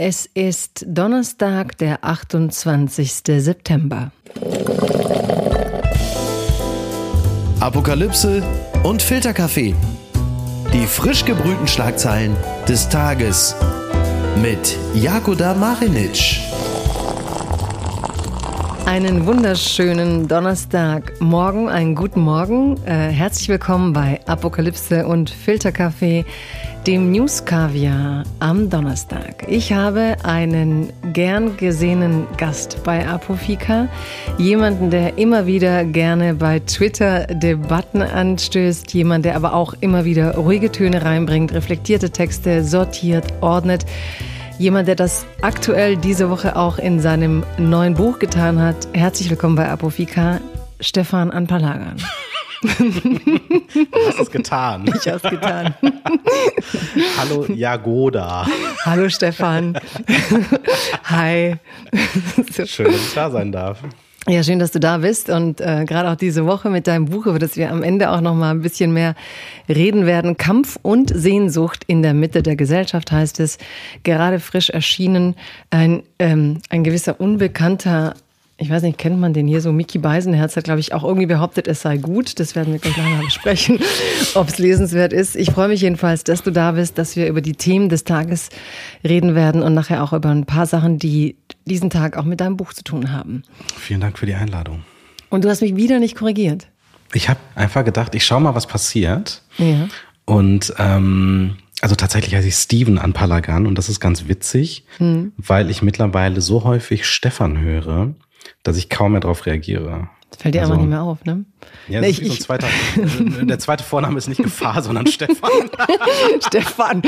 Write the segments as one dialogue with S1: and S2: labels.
S1: Es ist Donnerstag, der 28. September.
S2: Apokalypse und Filterkaffee. Die frisch gebrühten Schlagzeilen des Tages mit Jakoda Marinic.
S1: Einen wunderschönen Donnerstagmorgen, einen guten Morgen. Äh, herzlich willkommen bei Apokalypse und Filterkaffee, dem News Kaviar am Donnerstag. Ich habe einen gern gesehenen Gast bei Apofika, jemanden, der immer wieder gerne bei Twitter Debatten anstößt, jemand, der aber auch immer wieder ruhige Töne reinbringt, reflektierte Texte sortiert, ordnet. Jemand, der das aktuell diese Woche auch in seinem neuen Buch getan hat. Herzlich willkommen bei Apofika, Stefan Anpalagan.
S3: Du hast es getan.
S1: Ich habe es getan.
S3: Hallo Jagoda.
S1: Hallo Stefan. Hi.
S3: Schön, dass ich da sein darf.
S1: Ja, schön, dass du da bist und äh, gerade auch diese Woche mit deinem Buch, über das wir am Ende auch noch mal ein bisschen mehr reden werden. Kampf und Sehnsucht in der Mitte der Gesellschaft heißt es. Gerade frisch erschienen. Ein, ähm, ein gewisser unbekannter ich weiß nicht, kennt man den hier so? Mickey Beisenherz hat, glaube ich, auch irgendwie behauptet, es sei gut. Das werden wir gleich mal besprechen, ob es lesenswert ist. Ich freue mich jedenfalls, dass du da bist, dass wir über die Themen des Tages reden werden und nachher auch über ein paar Sachen, die diesen Tag auch mit deinem Buch zu tun haben.
S3: Vielen Dank für die Einladung.
S1: Und du hast mich wieder nicht korrigiert.
S3: Ich habe einfach gedacht, ich schaue mal, was passiert.
S1: Ja.
S3: Und ähm, also tatsächlich heiße ich Steven an Palagan und das ist ganz witzig,
S1: Hm.
S3: weil ich mittlerweile so häufig Stefan höre, dass ich kaum mehr darauf reagiere.
S1: Das fällt dir
S3: Also-
S1: einfach nicht mehr auf, ne?
S3: Ja,
S1: Nee,
S3: wie so
S1: ich-
S3: zweiter, der zweite Vorname ist nicht Gefahr, sondern Stefan.
S1: Stefan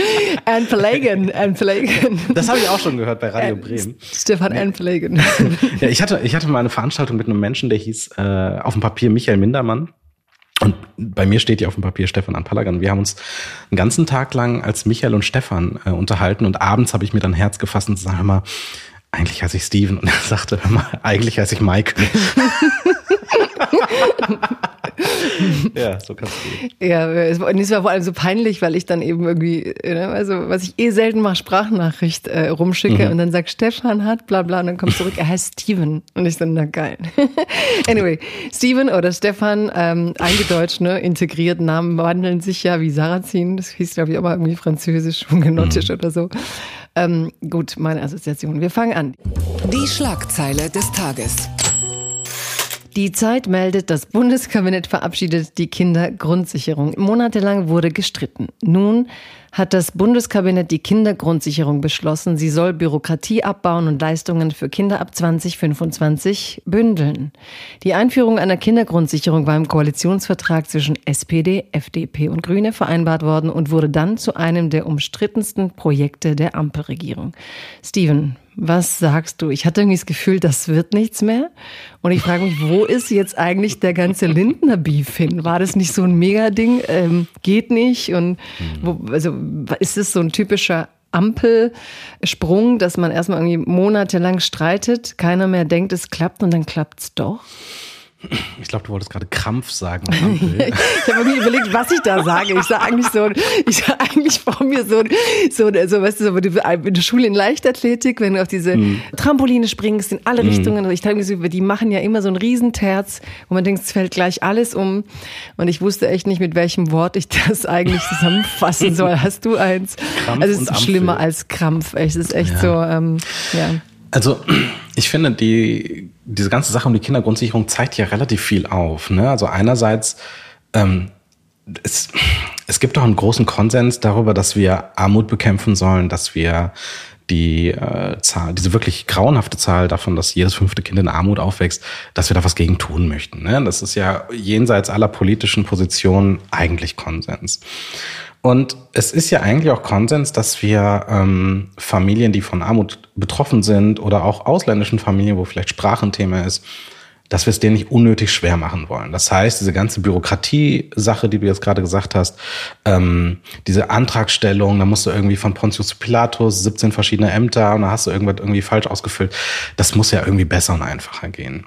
S1: Ann Pelagan, Ann Pelagan.
S3: Das habe ich auch schon gehört bei Radio Bremen.
S1: Stefan Ann Pelagan.
S3: Ja, ich hatte, ich hatte mal eine Veranstaltung mit einem Menschen, der hieß äh, auf dem Papier Michael Mindermann. Und bei mir steht ja auf dem Papier Stefan Anpalagan. Wir haben uns einen ganzen Tag lang als Michael und Stefan äh, unterhalten und abends habe ich mir dann Herz gefasst und sage mal, eigentlich heiße ich Steven. Und er sagte, mal, eigentlich heiße ich Michael. ja, so kann's gehen.
S1: Ja, es war, und es war vor allem so peinlich, weil ich dann eben irgendwie, ne, also was ich eh selten mache, Sprachnachricht äh, rumschicke
S3: Mhm.
S1: und dann sagt Stefan hat bla bla und dann kommt zurück, er heißt Steven. Und ich so, na geil. anyway, Steven oder Stefan, ähm, eingedeutscht, ne, integriert, Namen wandeln sich ja wie Sarrazin, das hieß glaube ich aber irgendwie französisch, hugenottisch
S3: Mhm.
S1: oder so. Ähm, gut, meine Assoziation. Wir fangen an.
S4: Die Schlagzeile des Tages.
S1: Die Zeit meldet, das Bundeskabinett verabschiedet die Kindergrundsicherung. Monatelang wurde gestritten. Nun hat das Bundeskabinett die Kindergrundsicherung beschlossen. Sie soll Bürokratie abbauen und Leistungen für Kinder ab 2025 bündeln. Die Einführung einer Kindergrundsicherung war im Koalitionsvertrag zwischen SPD, FDP und Grüne vereinbart worden und wurde dann zu einem der umstrittensten Projekte der Ampelregierung. Steven, was sagst du? Ich hatte irgendwie das Gefühl, das wird nichts mehr. Und ich frage mich, wo ist jetzt eigentlich der ganze Lindner-Beef hin? War das nicht so ein Mega-Ding? Ähm, geht nicht? Und wo, also ist es so ein typischer Ampelsprung, dass man erstmal irgendwie monatelang streitet, keiner mehr denkt, es klappt und dann klappt's doch?
S3: Ich glaube, du wolltest gerade Krampf sagen.
S1: Ich habe irgendwie überlegt, was ich da sage. Ich sage eigentlich so, ich sage eigentlich vor mir so, so, so, weißt du, so in der Schule in Leichtathletik, wenn du auf diese Trampoline springst in alle Richtungen. Ich denke so, die machen ja immer so ein Riesenterz, wo man denkt, es fällt gleich alles um. Und ich wusste echt nicht, mit welchem Wort ich das eigentlich zusammenfassen soll. Hast du eins?
S3: Krampf
S1: also es ist schlimmer als Krampf. Echt, Es ist echt so, ähm, ja.
S3: Also ich finde, die, diese ganze Sache um die Kindergrundsicherung zeigt ja relativ viel auf. Ne? Also einerseits, ähm, es, es gibt doch einen großen Konsens darüber, dass wir Armut bekämpfen sollen, dass wir die äh, Zahl, diese wirklich grauenhafte Zahl davon, dass jedes fünfte Kind in Armut aufwächst, dass wir da was gegen tun möchten. Ne? Das ist ja jenseits aller politischen Positionen eigentlich Konsens. Und es ist ja eigentlich auch Konsens, dass wir ähm, Familien, die von Armut betroffen sind oder auch ausländischen Familien, wo vielleicht Sprache ein Thema ist, dass wir es denen nicht unnötig schwer machen wollen. Das heißt, diese ganze Bürokratie-Sache, die du jetzt gerade gesagt hast, ähm, diese Antragstellung, da musst du irgendwie von Pontius Pilatus 17 verschiedene Ämter und da hast du irgendwas irgendwie falsch ausgefüllt. Das muss ja irgendwie besser und einfacher gehen.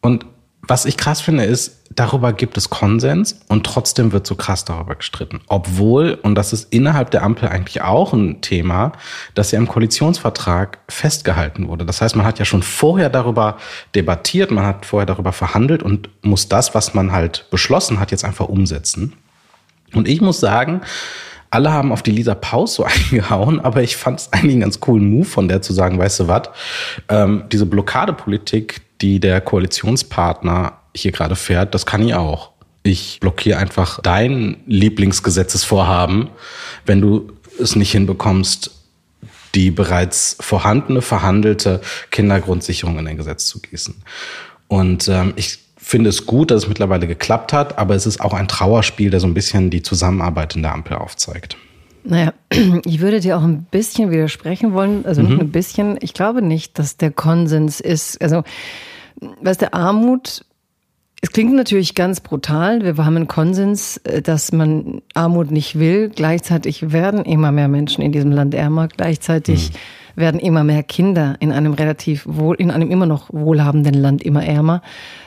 S3: Und was ich krass finde, ist, darüber gibt es Konsens und trotzdem wird so krass darüber gestritten. Obwohl, und das ist innerhalb der Ampel eigentlich auch ein Thema, dass ja im Koalitionsvertrag festgehalten wurde. Das heißt, man hat ja schon vorher darüber debattiert, man hat vorher darüber verhandelt und muss das, was man halt beschlossen hat, jetzt einfach umsetzen. Und ich muss sagen, alle haben auf die Lisa Paus so eingehauen, aber ich fand es eigentlich einen ganz coolen Move von der zu sagen, weißt du was, ähm, diese Blockadepolitik, die der Koalitionspartner hier gerade fährt, das kann ich auch. Ich blockiere einfach dein Lieblingsgesetzesvorhaben, wenn du es nicht hinbekommst, die bereits vorhandene, verhandelte Kindergrundsicherung in ein Gesetz zu gießen. Und ähm, ich finde es gut, dass es mittlerweile geklappt hat, aber es ist auch ein Trauerspiel, der so ein bisschen die Zusammenarbeit in der Ampel aufzeigt.
S1: Naja, ich würde dir auch ein bisschen widersprechen wollen, also nicht mhm. ein bisschen. Ich glaube nicht, dass der Konsens ist, also, was der Armut es klingt natürlich ganz brutal. Wir haben einen Konsens, äh, dass man Armut nicht will. Gleichzeitig werden immer mehr Menschen in diesem Land ärmer. Gleichzeitig mhm werden immer mehr Kinder in einem relativ wohl, in einem immer noch wohlhabenden Land immer ärmer.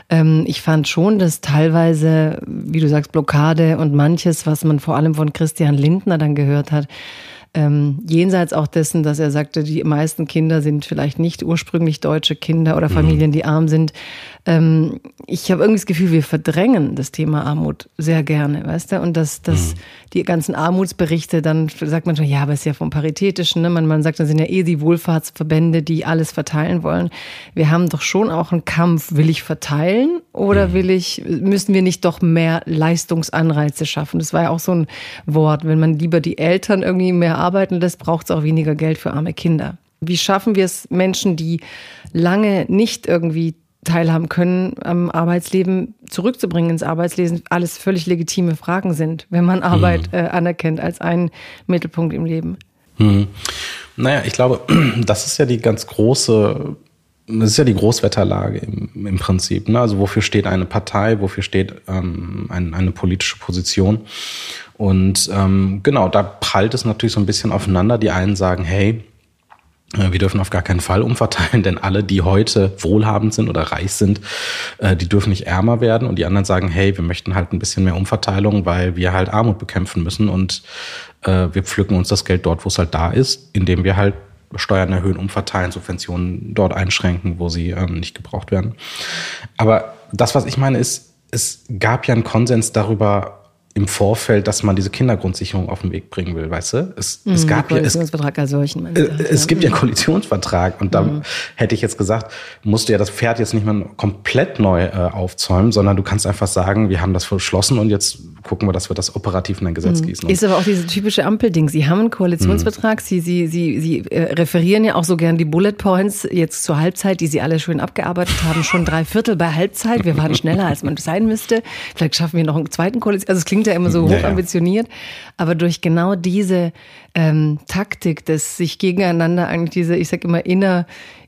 S1: Ähm, ich fand schon, dass teilweise, wie du sagst, Blockade und manches, was man vor allem von Christian Lindner dann gehört hat, ähm, jenseits auch dessen, dass er sagte, die meisten Kinder sind vielleicht nicht ursprünglich deutsche Kinder oder mhm. Familien, die arm sind. Ähm, ich habe irgendwie das Gefühl, wir verdrängen das Thema Armut sehr gerne, weißt du? Und dass, dass mhm. die ganzen Armutsberichte, dann sagt man schon, ja, aber es ist ja vom Paritätischen, ne? Man, man sagt, das sind ja eh die Wohlfahrtsverbände, die alles verteilen wollen. Wir haben doch schon auch einen Kampf, will ich verteilen oder mhm. will ich, müssen wir nicht doch mehr Leistungsanreize schaffen? Das war ja auch so ein Wort, wenn man lieber die Eltern irgendwie mehr arbeiten lässt, braucht es auch weniger Geld für arme Kinder. Wie schaffen wir es Menschen, die lange nicht irgendwie teilhaben können am Arbeitsleben, zurückzubringen ins Arbeitsleben, alles völlig legitime Fragen sind, wenn man Arbeit mhm. äh, anerkennt als einen Mittelpunkt im Leben.
S3: Mhm. Naja, ich glaube, das ist ja die ganz große, das ist ja die Großwetterlage im, im Prinzip. Ne? Also wofür steht eine Partei, wofür steht ähm, ein, eine politische Position? Und ähm, genau, da prallt es natürlich so ein bisschen aufeinander. Die einen sagen, hey, äh, wir dürfen auf gar keinen Fall umverteilen, denn alle, die heute wohlhabend sind oder reich sind, äh, die dürfen nicht ärmer werden. Und die anderen sagen, hey, wir möchten halt ein bisschen mehr Umverteilung, weil wir halt Armut bekämpfen müssen und äh, wir pflücken uns das Geld dort, wo es halt da ist, indem wir halt Steuern erhöhen, umverteilen, Subventionen dort einschränken, wo sie ähm, nicht gebraucht werden. Aber das, was ich meine, ist, es gab ja einen Konsens darüber, im Vorfeld, dass man diese Kindergrundsicherung auf den Weg bringen will, weißt du? Es,
S1: mhm, es gab ja es, als solchen.
S3: Äh, es gibt ja einen Koalitionsvertrag und da mhm. hätte ich jetzt gesagt, musst du ja das Pferd jetzt nicht mal komplett neu äh, aufzäumen, sondern du kannst einfach sagen, wir haben das verschlossen und jetzt gucken wir, dass wir das operativ in ein Gesetz mhm. gießen.
S1: Ist aber auch diese typische Ampelding. Sie haben einen Koalitionsvertrag, mhm. Sie, Sie, Sie, Sie äh, referieren ja auch so gern die Bullet Points jetzt zur Halbzeit, die Sie alle schön abgearbeitet haben, schon drei Viertel bei Halbzeit. Wir waren schneller, als man sein müsste. Vielleicht schaffen wir noch einen zweiten Koalition. Also es klingt klingt ja immer so hochambitioniert, ja, ja. aber durch genau diese ähm, Taktik, dass sich gegeneinander eigentlich diese, ich sag immer, inner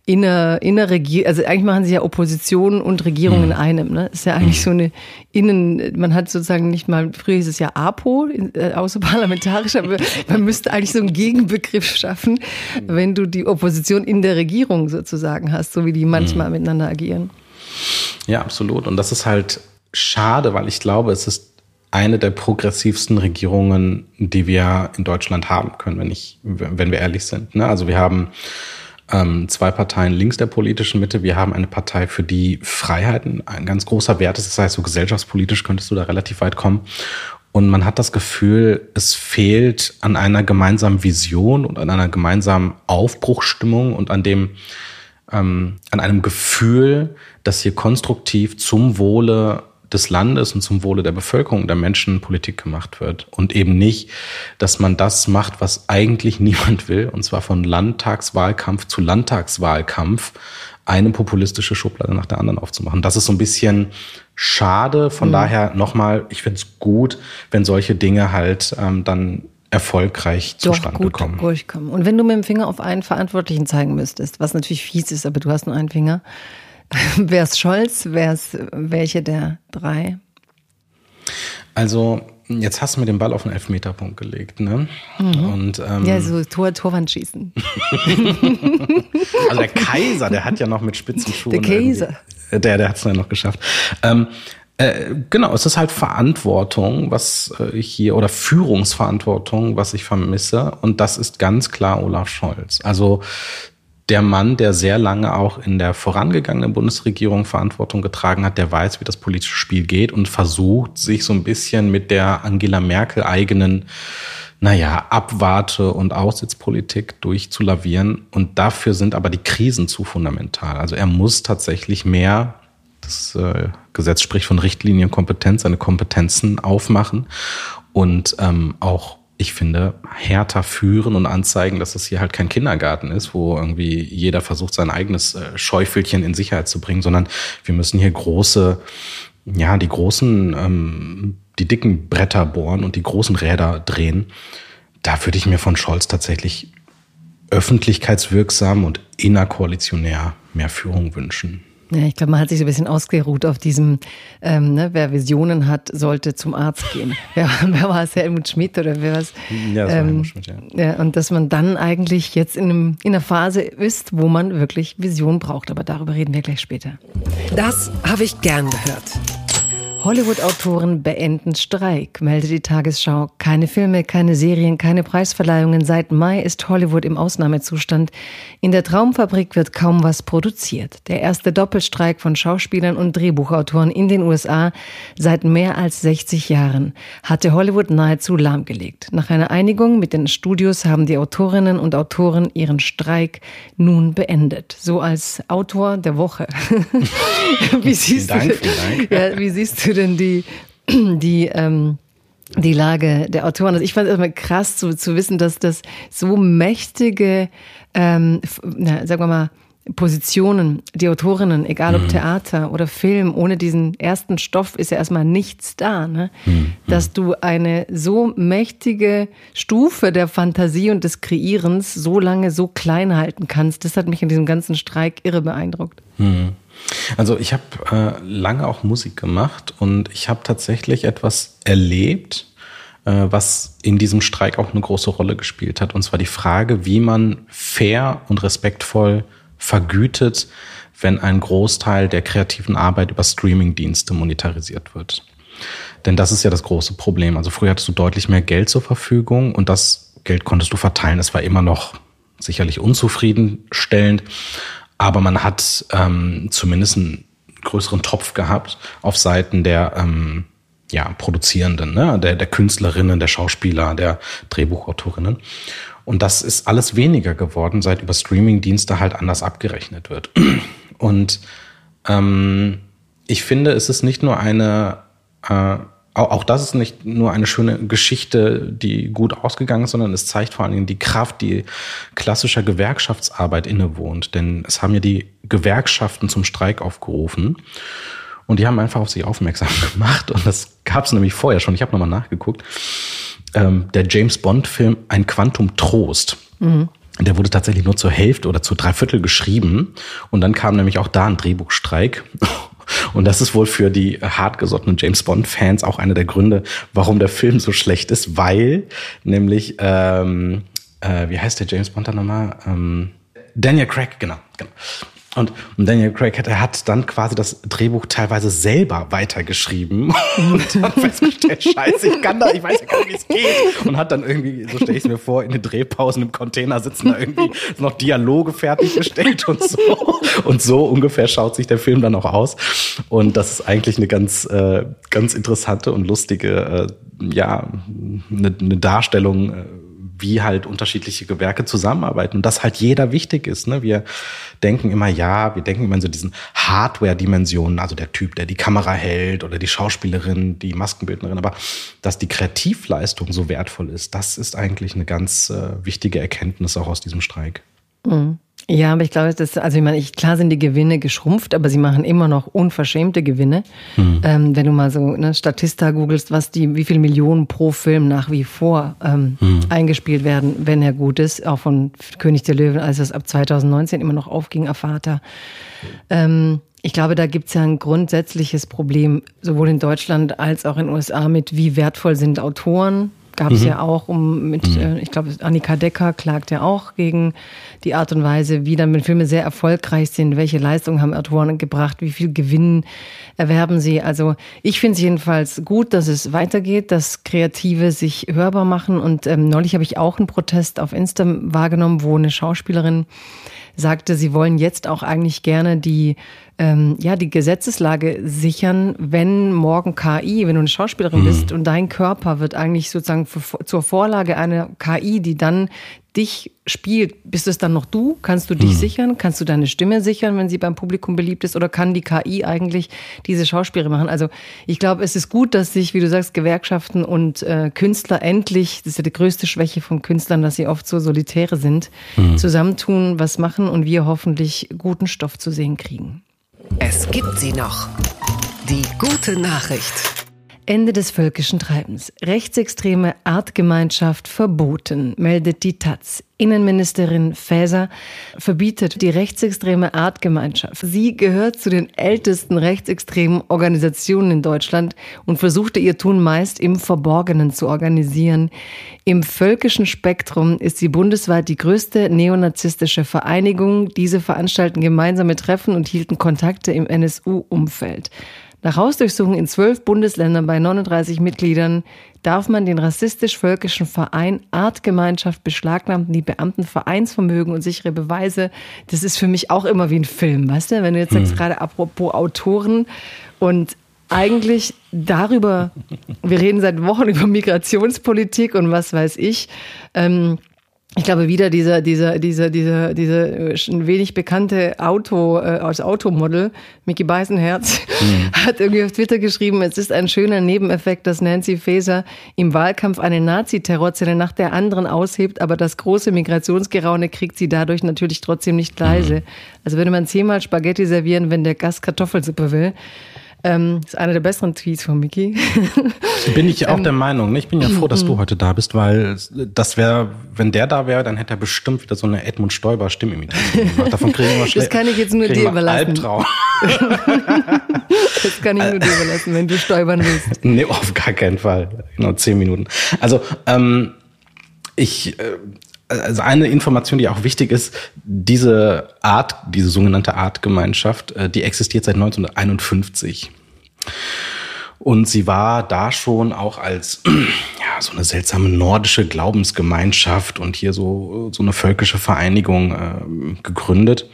S1: inner, inner Regierung, also eigentlich machen sie ja Opposition und Regierung in mhm. einem. Ne? Ist ja eigentlich mhm. so eine Innen, man hat sozusagen nicht mal, früher hieß es ja APO, äh, außerparlamentarisch, aber man müsste eigentlich so einen Gegenbegriff schaffen, mhm. wenn du die Opposition in der Regierung sozusagen hast, so wie die manchmal miteinander agieren.
S3: Ja, absolut. Und das ist halt schade, weil ich glaube, es ist eine der progressivsten Regierungen, die wir in Deutschland haben können, wenn ich, wenn wir ehrlich sind. Ne? Also wir haben ähm, zwei Parteien links der politischen Mitte. Wir haben eine Partei, für die Freiheiten ein ganz großer Wert ist. Das heißt, so gesellschaftspolitisch könntest du da relativ weit kommen. Und man hat das Gefühl, es fehlt an einer gemeinsamen Vision und an einer gemeinsamen Aufbruchstimmung und an dem, ähm, an einem Gefühl, dass hier konstruktiv zum Wohle des Landes und zum Wohle der Bevölkerung, der Menschen Politik gemacht wird. Und eben nicht, dass man das macht, was eigentlich niemand will, und zwar von Landtagswahlkampf zu Landtagswahlkampf eine populistische Schublade nach der anderen aufzumachen. Das ist so ein bisschen schade. Von mhm. daher nochmal, ich finde es gut, wenn solche Dinge halt ähm, dann erfolgreich Doch, zustande gut kommen.
S1: Durchkommen. Und wenn du mit dem Finger auf einen Verantwortlichen zeigen müsstest, was natürlich fies ist, aber du hast nur einen Finger, Wer ist Scholz? Wer ist welche der drei?
S3: Also, jetzt hast du mir den Ball auf den Elfmeterpunkt gelegt, ne?
S1: Mhm. Und, ähm, ja, so Tor, Torwand schießen.
S3: also der Kaiser, der hat ja noch mit spitzen Schuhen.
S1: Der Kaiser.
S3: Der, der hat es dann noch geschafft. Ähm, äh, genau, es ist halt Verantwortung, was äh, hier oder Führungsverantwortung, was ich vermisse. Und das ist ganz klar Olaf Scholz. Also der Mann, der sehr lange auch in der vorangegangenen Bundesregierung Verantwortung getragen hat, der weiß, wie das politische Spiel geht und versucht, sich so ein bisschen mit der Angela Merkel eigenen, naja, Abwarte- und Aussitzpolitik durchzulavieren. Und dafür sind aber die Krisen zu fundamental. Also er muss tatsächlich mehr das äh, Gesetz spricht von Richtlinienkompetenz, seine Kompetenzen aufmachen und ähm, auch ich finde, härter führen und anzeigen, dass es hier halt kein Kindergarten ist, wo irgendwie jeder versucht, sein eigenes äh, Schäufelchen in Sicherheit zu bringen, sondern wir müssen hier große, ja, die großen, ähm, die dicken Bretter bohren und die großen Räder drehen. Da würde ich mir von Scholz tatsächlich öffentlichkeitswirksam und innerkoalitionär mehr Führung wünschen.
S1: Ja, ich glaube, man hat sich so ein bisschen ausgeruht auf diesem, ähm, ne, wer Visionen hat, sollte zum Arzt gehen. Ja, wer war es? Helmut Schmidt oder wer was? Ja, das war ähm, Helmut Schmidt, ja. ja. Und dass man dann eigentlich jetzt in, einem, in einer Phase ist, wo man wirklich Vision braucht. Aber darüber reden wir gleich später.
S4: Das habe ich gern gehört.
S1: Hollywood-Autoren beenden Streik, meldet die Tagesschau. Keine Filme, keine Serien, keine Preisverleihungen. Seit Mai ist Hollywood im Ausnahmezustand. In der Traumfabrik wird kaum was produziert. Der erste Doppelstreik von Schauspielern und Drehbuchautoren in den USA seit mehr als 60 Jahren hatte Hollywood nahezu lahmgelegt. Nach einer Einigung mit den Studios haben die Autorinnen und Autoren ihren Streik nun beendet. So als Autor der Woche. wie siehst vielen Dank, du, vielen Dank. Ja, wie siehst du denn die, die, ähm, die Lage der Autoren. Also ich fand es immer krass zu, zu wissen, dass das so mächtige, ähm, na, sagen wir mal, Positionen, die Autorinnen, egal ob mhm. Theater oder Film, ohne diesen ersten Stoff ist ja erstmal nichts da, ne? Mhm. Dass du eine so mächtige Stufe der Fantasie und des Kreierens so lange so klein halten kannst, das hat mich in diesem ganzen Streik irre beeindruckt.
S3: Mhm. Also ich habe äh, lange auch Musik gemacht und ich habe tatsächlich etwas erlebt, äh, was in diesem Streik auch eine große Rolle gespielt hat. Und zwar die Frage, wie man fair und respektvoll vergütet, wenn ein Großteil der kreativen Arbeit über Streamingdienste monetarisiert wird. Denn das ist ja das große Problem. Also früher hattest du deutlich mehr Geld zur Verfügung und das Geld konntest du verteilen. Es war immer noch sicherlich unzufriedenstellend, aber man hat ähm, zumindest einen größeren Topf gehabt auf Seiten der ähm, ja, Produzierenden, ne? der, der Künstlerinnen, der Schauspieler, der Drehbuchautorinnen. Und das ist alles weniger geworden, seit über Streamingdienste halt anders abgerechnet wird. Und ähm, ich finde, es ist nicht nur eine äh, auch das ist nicht nur eine schöne Geschichte, die gut ausgegangen ist, sondern es zeigt vor allen Dingen die Kraft, die klassischer Gewerkschaftsarbeit innewohnt. Denn es haben ja die Gewerkschaften zum Streik aufgerufen. Und die haben einfach auf sich aufmerksam gemacht. Und das gab es nämlich vorher schon. Ich habe nochmal nachgeguckt. Ähm, der James Bond-Film Ein Quantum Trost. Mhm. Der wurde tatsächlich nur zur Hälfte oder zu drei Viertel geschrieben. Und dann kam nämlich auch da ein Drehbuchstreik. Und das ist wohl für die hartgesottenen James Bond-Fans auch einer der Gründe, warum der Film so schlecht ist, weil nämlich, ähm, äh, wie heißt der James Bond da nochmal? Ähm, Daniel Craig, genau, genau. Und, Daniel Craig hat, er hat dann quasi das Drehbuch teilweise selber weitergeschrieben und hat festgestellt, scheiße, ich kann da, ich weiß ja gar nicht, wie es geht. Und hat dann irgendwie, so stelle ich es mir vor, in den Drehpausen im Container sitzen da irgendwie noch Dialoge fertiggestellt und so. Und so ungefähr schaut sich der Film dann auch aus. Und das ist eigentlich eine ganz, äh, ganz interessante und lustige, äh, ja, eine, eine Darstellung, äh, wie halt unterschiedliche Gewerke zusammenarbeiten und dass halt jeder wichtig ist. Ne? Wir denken immer, ja, wir denken immer in so diesen Hardware-Dimensionen, also der Typ, der die Kamera hält oder die Schauspielerin, die Maskenbildnerin, aber dass die Kreativleistung so wertvoll ist, das ist eigentlich eine ganz äh, wichtige Erkenntnis auch aus diesem Streik.
S1: Mhm. Ja, aber ich glaube, das, also ich meine, ich, klar sind die Gewinne geschrumpft, aber sie machen immer noch unverschämte Gewinne. Mhm. Ähm, wenn du mal so ne, Statista googelst, was die, wie viel Millionen pro Film nach wie vor ähm, mhm. eingespielt werden, wenn er gut ist, auch von König der Löwen, als es ab 2019 immer noch aufging, Afata. Ähm, ich glaube, da gibt es ja ein grundsätzliches Problem, sowohl in Deutschland als auch in den USA mit, wie wertvoll sind Autoren gab es mhm. ja auch um mit, mhm. äh, ich glaube, Annika Decker klagt ja auch gegen die Art und Weise, wie dann Filme sehr erfolgreich sind, welche Leistungen haben Autoren gebracht, wie viel Gewinn erwerben sie. Also ich finde es jedenfalls gut, dass es weitergeht, dass Kreative sich hörbar machen. Und ähm, neulich habe ich auch einen Protest auf Insta wahrgenommen, wo eine Schauspielerin sagte, sie wollen jetzt auch eigentlich gerne die ähm, ja die Gesetzeslage sichern, wenn morgen KI, wenn du eine Schauspielerin mhm. bist und dein Körper wird eigentlich sozusagen für, zur Vorlage einer KI, die dann dich spielt, bist es dann noch du? Kannst du dich mhm. sichern? Kannst du deine Stimme sichern, wenn sie beim Publikum beliebt ist? Oder kann die KI eigentlich diese Schauspielerin machen? Also ich glaube, es ist gut, dass sich, wie du sagst, Gewerkschaften und äh, Künstler endlich, das ist ja die größte Schwäche von Künstlern, dass sie oft so solitäre sind, mhm. zusammentun, was machen und wir hoffentlich guten Stoff zu sehen kriegen.
S4: Es gibt sie noch. Die gute Nachricht.
S1: Ende des völkischen Treibens. Rechtsextreme Artgemeinschaft verboten, meldet die Taz. Innenministerin Faeser verbietet die rechtsextreme Artgemeinschaft. Sie gehört zu den ältesten rechtsextremen Organisationen in Deutschland und versuchte ihr Tun meist im Verborgenen zu organisieren. Im völkischen Spektrum ist sie bundesweit die größte neonazistische Vereinigung. Diese veranstalten gemeinsame Treffen und hielten Kontakte im NSU-Umfeld. Nach Hausdurchsuchung in zwölf Bundesländern bei 39 Mitgliedern darf man den rassistisch-völkischen Verein Artgemeinschaft beschlagnahmen, die Beamten Vereinsvermögen und sichere Beweise. Das ist für mich auch immer wie ein Film, weißt du? Wenn du jetzt sagst, hm. gerade apropos Autoren und eigentlich darüber, wir reden seit Wochen über Migrationspolitik und was weiß ich. Ähm, ich glaube wieder dieser dieser dieser dieser diese wenig bekannte Auto äh, aus Automodel Mickey Beisenherz mhm. hat irgendwie auf Twitter geschrieben, es ist ein schöner Nebeneffekt, dass Nancy Faeser im Wahlkampf eine Nazi-Terrorzelle nach der anderen aushebt, aber das große Migrationsgeraune kriegt sie dadurch natürlich trotzdem nicht leise. Mhm. Also würde man zehnmal Spaghetti servieren, wenn der Gast Kartoffelsuppe will. Ähm, ist einer der besseren Tweets von Mickey.
S3: Bin ich auch ähm, der Meinung. Ne? Ich bin ja froh, dass du mhm. heute da bist, weil das wäre, wenn der da wäre, dann hätte er bestimmt wieder so eine Edmund Stoiber Stimmimitation gemacht. Davon kriegen wir
S1: Das kann ich jetzt nur dir überlassen.
S3: Albtraum.
S1: das kann ich nur dir überlassen, wenn du stolpern willst.
S3: Nee, auf gar keinen Fall. Genau, zehn Minuten. Also, ähm, ich, äh, also eine Information, die auch wichtig ist, diese Art, diese sogenannte Artgemeinschaft, äh, die existiert seit 1951. Und sie war da schon auch als ja, so eine seltsame nordische Glaubensgemeinschaft und hier so, so eine völkische Vereinigung äh, gegründet.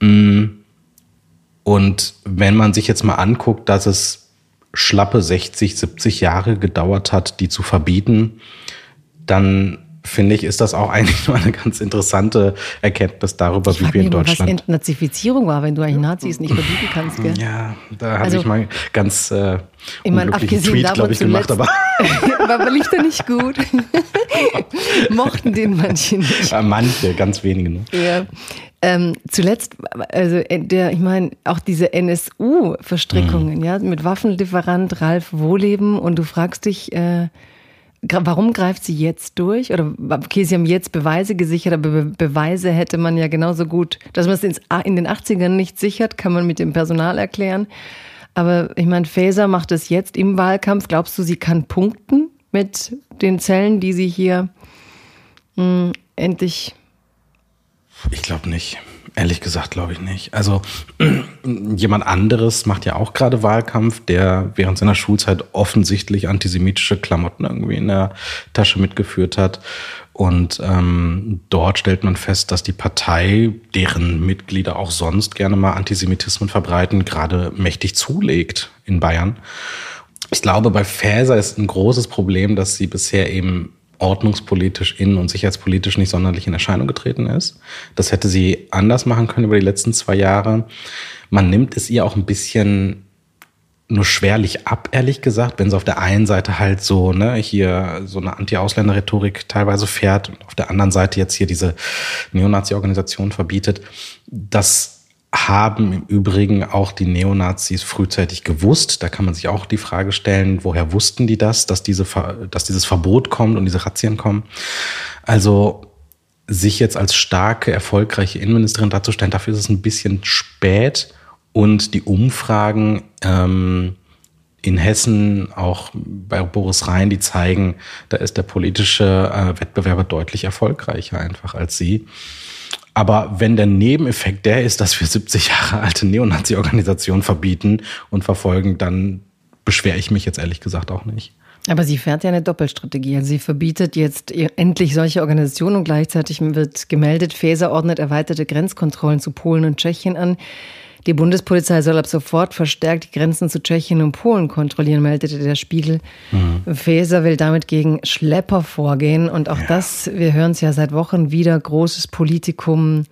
S3: Mm. Und wenn man sich jetzt mal anguckt, dass es schlappe 60, 70 Jahre gedauert hat, die zu verbieten, dann finde ich, ist das auch eigentlich nur eine ganz interessante Erkenntnis darüber, ich wie wir in Deutschland. Was
S1: Entnazifizierung war, wenn du eigentlich Nazis nicht verbieten kannst, gell?
S3: Ja, da habe also, ich mal ganz äh, ich mein, Tweet, glaube ich, gemacht, aber.
S1: aber lief der nicht gut. Mochten den manche nicht.
S3: Ja, manche, ganz wenige. Ne?
S1: Ja. Ähm, zuletzt, also äh, der, ich meine, auch diese NSU-Verstrickungen, mhm. ja, mit Waffenlieferant Ralf Wohleben und du fragst dich, äh, Warum greift sie jetzt durch? Oder okay, sie haben jetzt Beweise gesichert, aber Be Beweise hätte man ja genauso gut, dass man es in den 80ern nicht sichert, kann man mit dem Personal erklären. Aber ich meine, Faeser macht es jetzt im Wahlkampf. Glaubst du, sie kann punkten mit den Zellen, die sie hier mh, hm, endlich?
S3: Ich glaube nicht. Ehrlich gesagt glaube ich nicht. Also jemand anderes macht ja auch gerade Wahlkampf, der während seiner Schulzeit offensichtlich antisemitische Klamotten irgendwie in der Tasche mitgeführt hat. Und ähm, dort stellt man fest, dass die Partei, deren Mitglieder auch sonst gerne mal Antisemitismus verbreiten, gerade mächtig zulegt in Bayern. Ich glaube, bei Faeser ist ein großes Problem, dass sie bisher eben ordnungspolitisch, innen- und sicherheitspolitisch nicht sonderlich in Erscheinung getreten ist. Das hätte sie anders machen können über die letzten zwei Jahre. Man nimmt es ihr auch ein bisschen nur schwerlich ab, ehrlich gesagt, wenn sie auf der einen Seite halt so, ne, hier so eine Anti-Ausländer-Rhetorik teilweise fährt und auf der anderen Seite jetzt hier diese Neonazi-Organisation verbietet. Das haben im Übrigen auch die Neonazis frühzeitig gewusst. Da kann man sich auch die Frage stellen, woher wussten die das, dass, diese, dass dieses Verbot kommt und diese Razzien kommen. Also sich jetzt als starke, erfolgreiche Innenministerin darzustellen, dafür ist es ein bisschen spät. Und die Umfragen ähm, in Hessen, auch bei Boris Rhein, die zeigen, da ist der politische äh, Wettbewerber deutlich erfolgreicher einfach als sie. Aber wenn der Nebeneffekt der ist, dass wir 70 Jahre alte Neonazi-Organisationen verbieten und verfolgen, dann beschwere ich mich jetzt ehrlich gesagt auch nicht.
S1: Aber sie fährt ja eine Doppelstrategie. Also sie verbietet jetzt endlich solche Organisationen und gleichzeitig wird gemeldet, Faeser ordnet erweiterte Grenzkontrollen zu Polen und Tschechien an. Die Bundespolizei soll ab sofort verstärkt die Grenzen zu Tschechien und Polen kontrollieren, meldete der Spiegel. Mhm. Faeser will damit gegen Schlepper vorgehen. Und auch ja. das, wir hören es ja seit Wochen wieder, großes Politikum.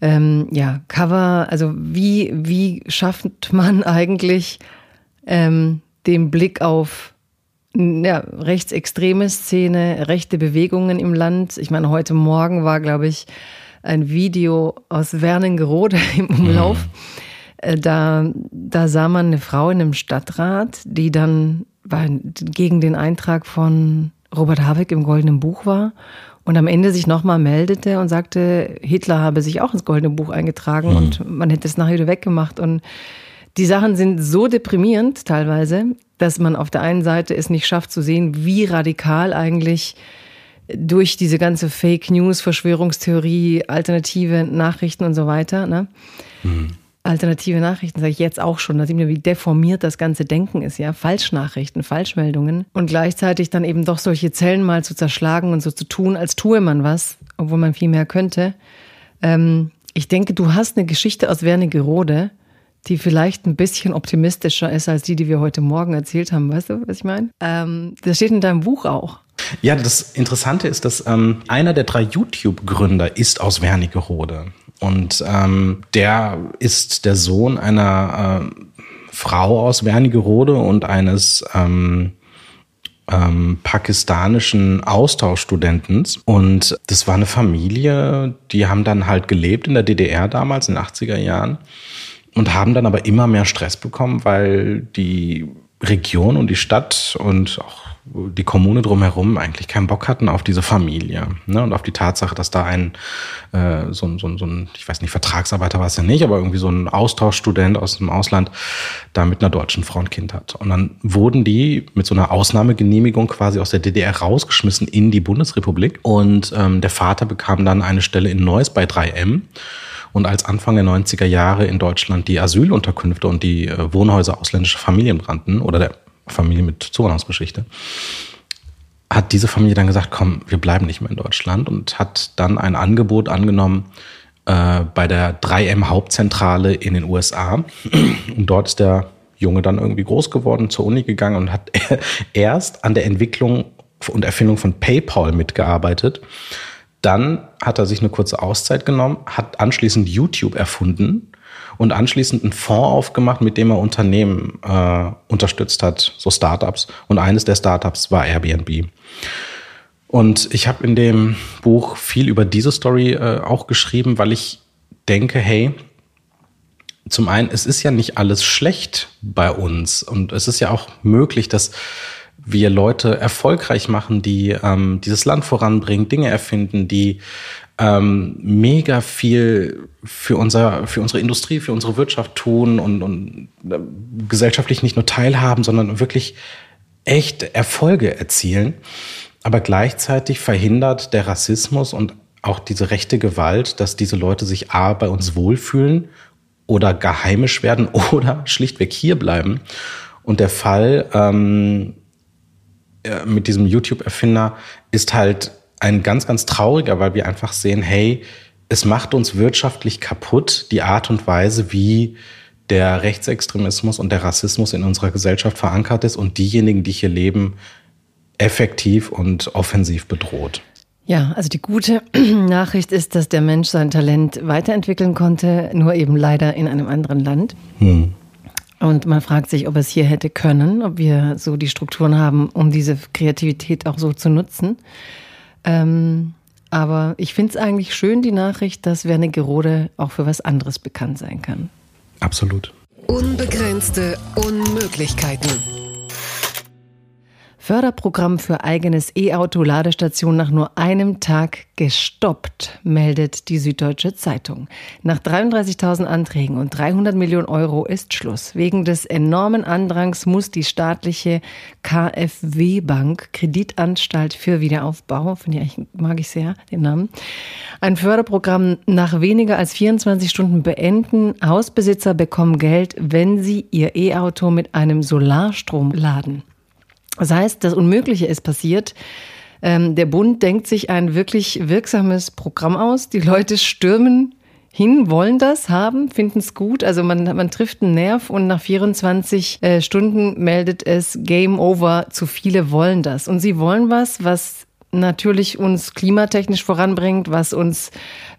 S1: Ähm, ja, Cover, also wie, wie schafft man eigentlich ähm, den Blick auf ja, rechtsextreme Szene, rechte Bewegungen im Land? Ich meine, heute Morgen war, glaube ich, ein Video aus Werningerode im Umlauf. Mhm. Da, da sah man eine Frau in einem Stadtrat, die dann gegen den Eintrag von Robert Habeck im Goldenen Buch war und am Ende sich nochmal meldete und sagte, Hitler habe sich auch ins Goldene Buch eingetragen mhm. und man hätte es nachher wieder weggemacht. Und die Sachen sind so deprimierend teilweise, dass man auf der einen Seite es nicht schafft zu sehen, wie radikal eigentlich durch diese ganze Fake News, Verschwörungstheorie, alternative Nachrichten und so weiter. Ne? Mhm. Alternative Nachrichten sage ich jetzt auch schon, da sieht man, wie deformiert das ganze Denken ist, ja. Falschnachrichten, Falschmeldungen. Und gleichzeitig dann eben doch solche Zellen mal zu zerschlagen und so zu tun, als tue man was, obwohl man viel mehr könnte. Ähm, ich denke, du hast eine Geschichte aus Wernigerode, die vielleicht ein bisschen optimistischer ist als die, die wir heute Morgen erzählt haben. Weißt du, was ich meine? Ähm, das steht in deinem Buch auch.
S3: Ja, das Interessante ist, dass ähm, einer der drei YouTube-Gründer ist aus Wernigerode. Und ähm, der ist der Sohn einer äh, Frau aus Wernigerode und eines ähm, ähm, pakistanischen Austauschstudenten. Und das war eine Familie, die haben dann halt gelebt in der DDR damals, in den 80er Jahren. Und haben dann aber immer mehr Stress bekommen, weil die Region und die Stadt und auch die Kommune drumherum eigentlich keinen Bock hatten auf diese Familie ne? und auf die Tatsache, dass da ein äh, so, ein so, ein so ein, ich weiß nicht, Vertragsarbeiter war es ja nicht, aber irgendwie so ein Austauschstudent aus dem Ausland da mit einer deutschen Frau ein Kind hat. Und dann wurden die mit so einer Ausnahmegenehmigung quasi aus der DDR rausgeschmissen in die Bundesrepublik und ähm, der Vater bekam dann eine Stelle in Neuss bei 3M. Und als Anfang der 90er Jahre in Deutschland die Asylunterkünfte und die äh, Wohnhäuser ausländischer Familien brannten oder der Familie mit Zuwanderungsgeschichte, hat diese Familie dann gesagt, komm, wir bleiben nicht mehr in Deutschland und hat dann ein Angebot angenommen äh, bei der 3M Hauptzentrale in den USA. Und dort ist der Junge dann irgendwie groß geworden, zur Uni gegangen und hat erst an der Entwicklung und Erfindung von PayPal mitgearbeitet. Dann hat er sich eine kurze Auszeit genommen, hat anschließend YouTube erfunden und anschließend einen Fonds aufgemacht, mit dem er Unternehmen äh, unterstützt hat, so Startups. Und eines der Startups war Airbnb. Und ich habe in dem Buch viel über diese Story äh, auch geschrieben, weil ich denke, hey, zum einen, es ist ja nicht alles schlecht bei uns und es ist ja auch möglich, dass wir Leute erfolgreich machen, die ähm, dieses Land voranbringen, Dinge erfinden, die ähm, mega viel für unser, für unsere Industrie, für unsere Wirtschaft tun und, und äh, gesellschaftlich nicht nur teilhaben, sondern wirklich echt Erfolge erzielen. Aber gleichzeitig verhindert der Rassismus und auch diese rechte Gewalt, dass diese Leute sich A bei uns wohlfühlen oder geheimisch werden oder schlichtweg hier bleiben. Und der Fall ähm, äh, mit diesem YouTube-Erfinder ist halt ein ganz, ganz trauriger, weil wir einfach sehen, hey, es macht uns wirtschaftlich kaputt, die Art und Weise, wie der Rechtsextremismus und der Rassismus in unserer Gesellschaft verankert ist und diejenigen, die hier leben, effektiv und offensiv bedroht.
S1: Ja, also die gute Nachricht ist, dass der Mensch sein Talent weiterentwickeln konnte, nur eben leider in einem anderen Land. Hm. Und man fragt sich, ob es hier hätte können, ob wir so die Strukturen haben, um diese Kreativität auch so zu nutzen. Ähm, aber ich finde es eigentlich schön, die Nachricht, dass Wernigerode auch für was anderes bekannt sein kann.
S3: Absolut.
S4: Unbegrenzte Unmöglichkeiten.
S1: Förderprogramm für eigenes E-Auto-Ladestation nach nur einem Tag gestoppt, meldet die Süddeutsche Zeitung. Nach 33.000 Anträgen und 300 Millionen Euro ist Schluss. Wegen des enormen Andrangs muss die staatliche KfW Bank, Kreditanstalt für Wiederaufbau, finde ich, mag ich sehr, den Namen, ein Förderprogramm nach weniger als 24 Stunden beenden. Hausbesitzer bekommen Geld, wenn sie ihr E-Auto mit einem Solarstrom laden. Das heißt, das Unmögliche ist passiert. Ähm, der Bund denkt sich ein wirklich wirksames Programm aus. Die Leute stürmen hin, wollen das haben, finden es gut. Also man, man trifft einen Nerv und nach 24 äh, Stunden meldet es Game Over. Zu viele wollen das. Und sie wollen was, was natürlich uns klimatechnisch voranbringt, was uns,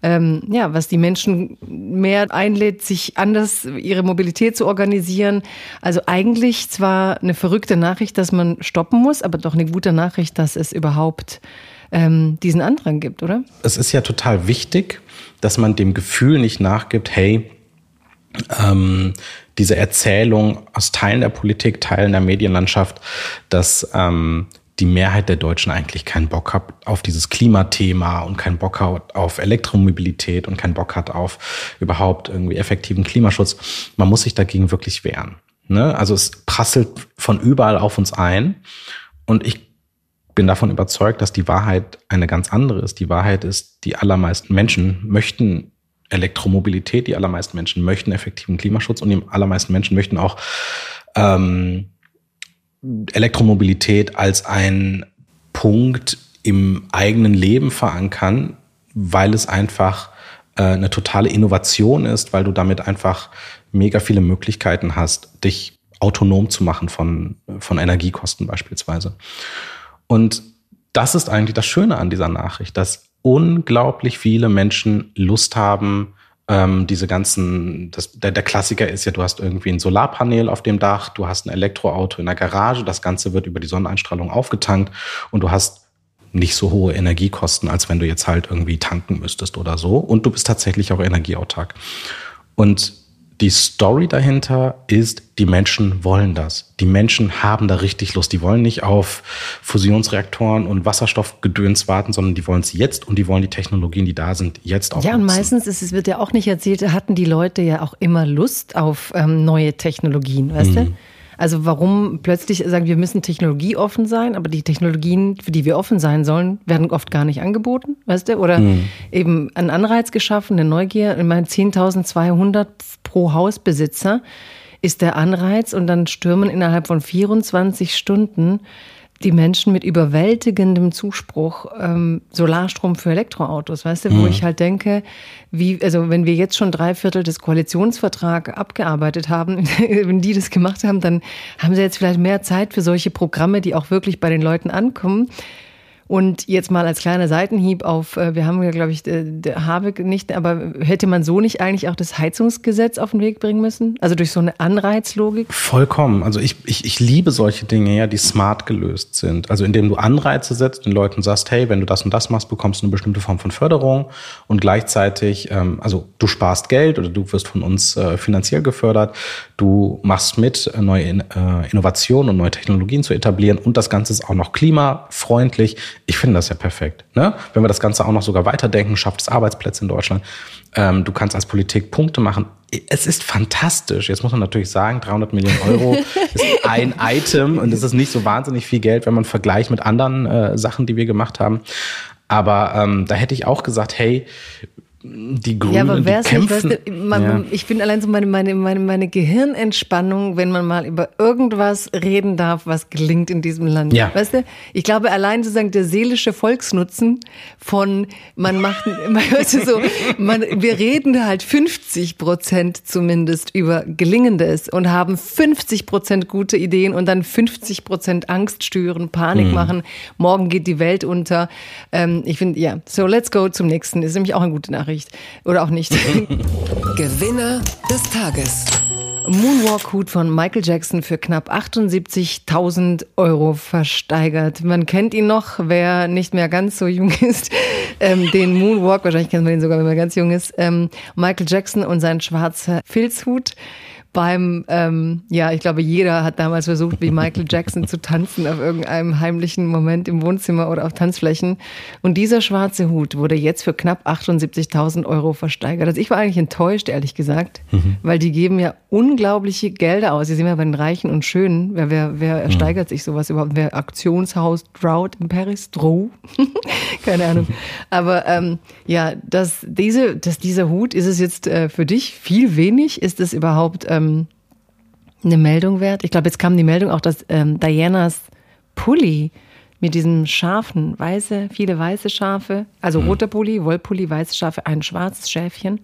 S1: ähm, ja, was die Menschen mehr einlädt, sich anders ihre Mobilität zu organisieren. Also eigentlich zwar eine verrückte Nachricht, dass man stoppen muss, aber doch eine gute Nachricht, dass es überhaupt ähm, diesen Andrang gibt, oder?
S3: Es ist ja total wichtig, dass man dem Gefühl nicht nachgibt, hey, ähm, diese Erzählung aus Teilen der Politik, Teilen der Medienlandschaft, dass ähm, die Mehrheit der Deutschen eigentlich keinen Bock hat auf dieses Klimathema und keinen Bock hat auf Elektromobilität und keinen Bock hat auf überhaupt irgendwie effektiven Klimaschutz. Man muss sich dagegen wirklich wehren. Ne? Also es prasselt von überall auf uns ein. Und ich bin davon überzeugt, dass die Wahrheit eine ganz andere ist. Die Wahrheit ist, die allermeisten Menschen möchten Elektromobilität, die allermeisten Menschen möchten effektiven Klimaschutz und die allermeisten Menschen möchten auch ähm, Elektromobilität als ein Punkt im eigenen Leben verankern, weil es einfach äh, eine totale Innovation ist, weil du damit einfach mega viele Möglichkeiten hast, dich autonom zu machen von, von Energiekosten beispielsweise. Und das ist eigentlich das Schöne an dieser Nachricht, dass unglaublich viele Menschen Lust haben, ähm, diese ganzen, das, der, der Klassiker ist ja, du hast irgendwie ein Solarpanel auf dem Dach, du hast ein Elektroauto in der Garage, das Ganze wird über die Sonneneinstrahlung aufgetankt und du hast nicht so hohe Energiekosten, als wenn du jetzt halt irgendwie tanken müsstest oder so. Und du bist tatsächlich auch energieautark. Und die Story dahinter ist, die Menschen wollen das. Die Menschen haben da richtig Lust. Die wollen nicht auf Fusionsreaktoren und Wasserstoffgedöns warten, sondern die wollen es jetzt und die wollen die Technologien, die da sind, jetzt auch.
S1: Ja, und meistens ist es wird ja auch nicht erzählt, hatten die Leute ja auch immer Lust auf ähm, neue Technologien, weißt mhm. du? Also warum plötzlich sagen, wir müssen technologieoffen sein, aber die Technologien, für die wir offen sein sollen, werden oft gar nicht angeboten, weißt du? Oder mhm. eben ein Anreiz geschaffen, eine Neugier. Ich meine, 10.200 pro Hausbesitzer ist der Anreiz und dann stürmen innerhalb von 24 Stunden die Menschen mit überwältigendem Zuspruch ähm, Solarstrom für Elektroautos, weißt du, wo mhm. ich halt denke, wie, also wenn wir jetzt schon drei Viertel des Koalitionsvertrags abgearbeitet haben, wenn die das gemacht haben, dann haben sie jetzt vielleicht mehr Zeit für solche Programme, die auch wirklich bei den Leuten ankommen. Und jetzt mal als kleiner Seitenhieb auf, äh, wir haben ja, glaube ich, Habeck nicht, aber hätte man so nicht eigentlich auch das Heizungsgesetz auf den Weg bringen müssen? Also durch so eine Anreizlogik?
S3: Vollkommen. Also ich, ich, ich liebe solche Dinge, ja, die smart gelöst sind. Also indem du Anreize setzt, den Leuten sagst, hey, wenn du das und das machst, bekommst du eine bestimmte Form von Förderung und gleichzeitig, ähm, also du sparst Geld oder du wirst von uns äh, finanziell gefördert, du machst mit, äh, neue äh, Innovationen und neue Technologien zu etablieren und das Ganze ist auch noch klimafreundlich ich finde das ja perfekt. Ne? Wenn wir das Ganze auch noch sogar weiterdenken, schafft es Arbeitsplätze in Deutschland. Ähm, du kannst als Politik Punkte machen. Es ist fantastisch. Jetzt muss man natürlich sagen, 300 Millionen Euro ist ein Item und es ist nicht so wahnsinnig viel Geld, wenn man vergleicht mit anderen äh, Sachen, die wir gemacht haben. Aber ähm, da hätte ich auch gesagt, hey, die Grünen, ja, aber die kämpfen. Nicht, weißt
S1: du, man, ja. Ich finde allein so meine, meine, meine, meine Gehirnentspannung, wenn man mal über irgendwas reden darf, was gelingt in diesem Land. Ja. Weißt du, ich glaube allein sozusagen der seelische Volksnutzen von, man macht, weißt du so, man, wir reden halt 50 Prozent zumindest über Gelingendes und haben 50 Prozent gute Ideen und dann 50 Prozent Angst stören, Panik hm. machen. Morgen geht die Welt unter. Ähm, ich finde, ja, so let's go zum nächsten. Ist nämlich auch eine gute Nachricht. Nachricht. Oder auch nicht.
S4: Gewinner des Tages.
S1: Moonwalk-Hut von Michael Jackson für knapp 78.000 Euro versteigert. Man kennt ihn noch, wer nicht mehr ganz so jung ist. Ähm, den Moonwalk, wahrscheinlich kennt man ihn sogar, wenn man ganz jung ist. Ähm, Michael Jackson und sein schwarzer Filzhut beim, ähm, ja, ich glaube, jeder hat damals versucht, wie Michael Jackson zu tanzen auf irgendeinem heimlichen Moment im Wohnzimmer oder auf Tanzflächen. Und dieser schwarze Hut wurde jetzt für knapp 78.000 Euro versteigert. Also ich war eigentlich enttäuscht, ehrlich gesagt, mhm. weil die geben ja unglaubliche Gelder aus. Sie sehen ja bei den Reichen und Schönen. Wer, wer, wer ersteigert mhm. sich sowas überhaupt? Wer Aktionshaus Drought in Paris? Drow? Keine Ahnung. Aber ähm, ja, dass, diese, dass dieser Hut, ist es jetzt äh, für dich viel wenig? Ist es überhaupt... Ähm, ähm, eine Meldung wert. Ich glaube, jetzt kam die Meldung auch, dass ähm, Dianas Pulli mit diesem scharfen, weiße, viele weiße Schafe, also mhm. roter Pulli, Wollpulli, weiße Schafe, ein schwarzes Schäfchen.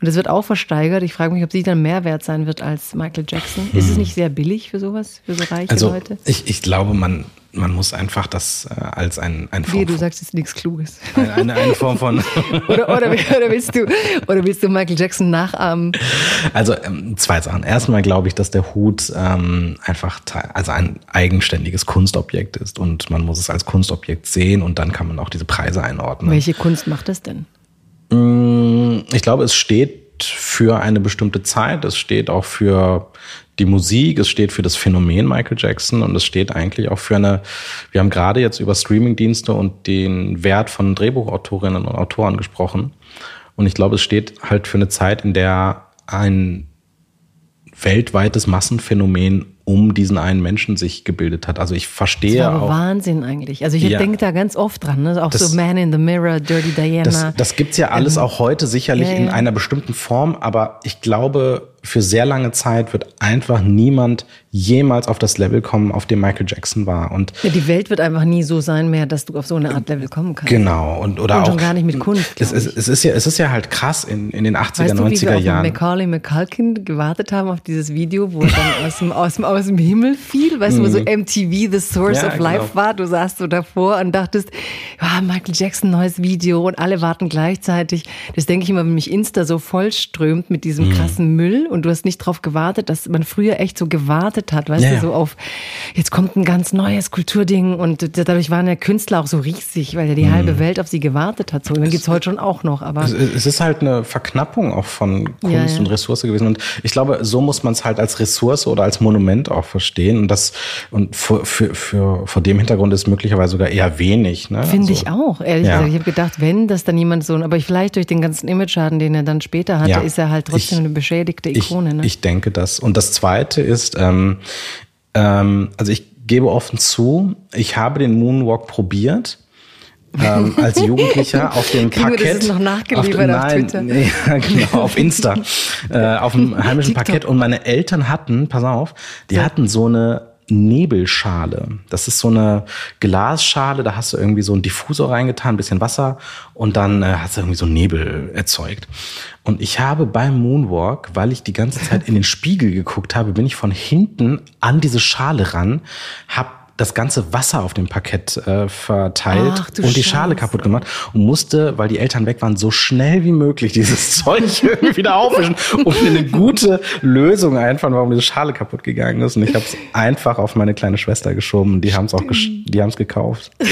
S1: Und es wird auch versteigert. Ich frage mich, ob sie dann mehr wert sein wird als Michael Jackson. Mhm. Ist es nicht sehr billig für sowas, für so reiche
S3: also,
S1: Leute?
S3: Ich, ich glaube, man, man muss einfach das äh, als ein, ein
S1: Form Wie, du sagst jetzt nichts Kluges.
S3: Eine, eine, eine Form von.
S1: oder, oder, oder, willst du, oder willst du Michael Jackson nachahmen?
S3: Also ähm, zwei Sachen. Erstmal glaube ich, dass der Hut ähm, einfach also ein eigenständiges Kunstobjekt ist und man muss es als Kunstobjekt sehen und dann kann man auch diese Preise einordnen.
S1: Welche Kunst macht das denn?
S3: Mm, ich glaube, es steht für eine bestimmte Zeit, es steht auch für die Musik, es steht für das Phänomen Michael Jackson und es steht eigentlich auch für eine, wir haben gerade jetzt über Streamingdienste und den Wert von Drehbuchautorinnen und Autoren gesprochen. Und ich glaube, es steht halt für eine Zeit, in der ein weltweites Massenphänomen um diesen einen Menschen sich gebildet hat. Also ich verstehe
S1: das war
S3: auch.
S1: Wahnsinn eigentlich. Also ich ja, denke da ganz oft dran, ne? auch das, so Man in the Mirror, Dirty Diana.
S3: Das, das gibt's ja alles ähm, auch heute sicherlich ja, ja. in einer bestimmten Form, aber ich glaube, für sehr lange Zeit wird einfach niemand jemals auf das Level kommen, auf dem Michael Jackson war. Und
S1: ja, die Welt wird einfach nie so sein mehr, dass du auf so eine Art Level kommen kannst.
S3: Genau. Und, oder
S1: und
S3: auch,
S1: schon gar nicht mit Kunst.
S3: Es, es, es, ist ja, es ist ja halt krass in, in den 80er,
S1: weißt du,
S3: 90er
S1: wie wir
S3: Jahren.
S1: Auf Macaulay McCulkin gewartet haben auf dieses Video, wo er dann aus dem, aus dem, aus dem Himmel fiel, weißt du, wo so MTV The Source
S3: Ja,
S1: of Life
S3: genau.
S1: war. Du saßt so davor und dachtest, ja, Michael Jackson, neues Video und alle warten gleichzeitig. Das denke ich immer, wenn mich Insta so vollströmt mit diesem
S3: Mhm.
S1: krassen Müll und du hast nicht drauf gewartet, dass man früher echt so gewartet hat, weißt
S3: Ja,
S1: du, so auf, jetzt kommt ein ganz neues Kulturding und dadurch waren ja Künstler auch so riesig, weil ja die halbe Welt auf sie gewartet hat. So, dann gibt's heute schon auch noch, aber.
S3: Es, es ist halt eine Verknappung auch von Kunst
S1: Ja, ja.
S3: und Ressource gewesen. Und ich glaube, so muss man es halt als Ressource oder als Monument auch verstehen. Und das und für, für, für, vor dem Hintergrund ist möglicherweise sogar eher wenig. Ne?
S1: Finde
S3: Also-
S1: ich auch, ehrlich
S3: Ja.
S1: gesagt. Ich habe gedacht, wenn das dann jemand so, aber vielleicht durch den ganzen Imageschaden, den er dann später hatte, ist er halt trotzdem
S3: Ich-
S1: eine beschädigte
S3: Ich,
S1: Ikone. ne?
S3: ich denke das. Und das Zweite ist, ähm, ähm, also ich gebe offen zu, ich habe den Moonwalk probiert. ähm, als Jugendlicher auf dem
S1: Kriegen wir das
S3: Parkett.
S1: noch nachgeliefert
S3: auf,
S1: auf
S3: nein,
S1: Twitter?
S3: Nee, genau, auf Insta. äh, auf dem heimischen
S1: TikTok.
S3: Parkett. Und meine Eltern hatten, pass auf, die hatten so eine Nebelschale. Das ist so eine Glasschale, da hast du irgendwie so einen Diffusor reingetan, ein bisschen Wasser und dann äh, hast du irgendwie so Nebel erzeugt. Und ich habe beim Moonwalk, weil ich die ganze Zeit in den Spiegel geguckt habe, bin ich von hinten an diese Schale ran, hab das ganze Wasser auf dem Parkett äh, verteilt
S1: Ach,
S3: und die Schale kaputt gemacht und musste, weil die Eltern weg waren, so schnell wie möglich dieses Zeug irgendwie wieder aufwischen und mir eine gute Lösung einfallen, warum diese Schale kaputt gegangen ist. Und ich habe es einfach auf meine kleine Schwester geschoben. und Die haben es auch, die haben es gekauft.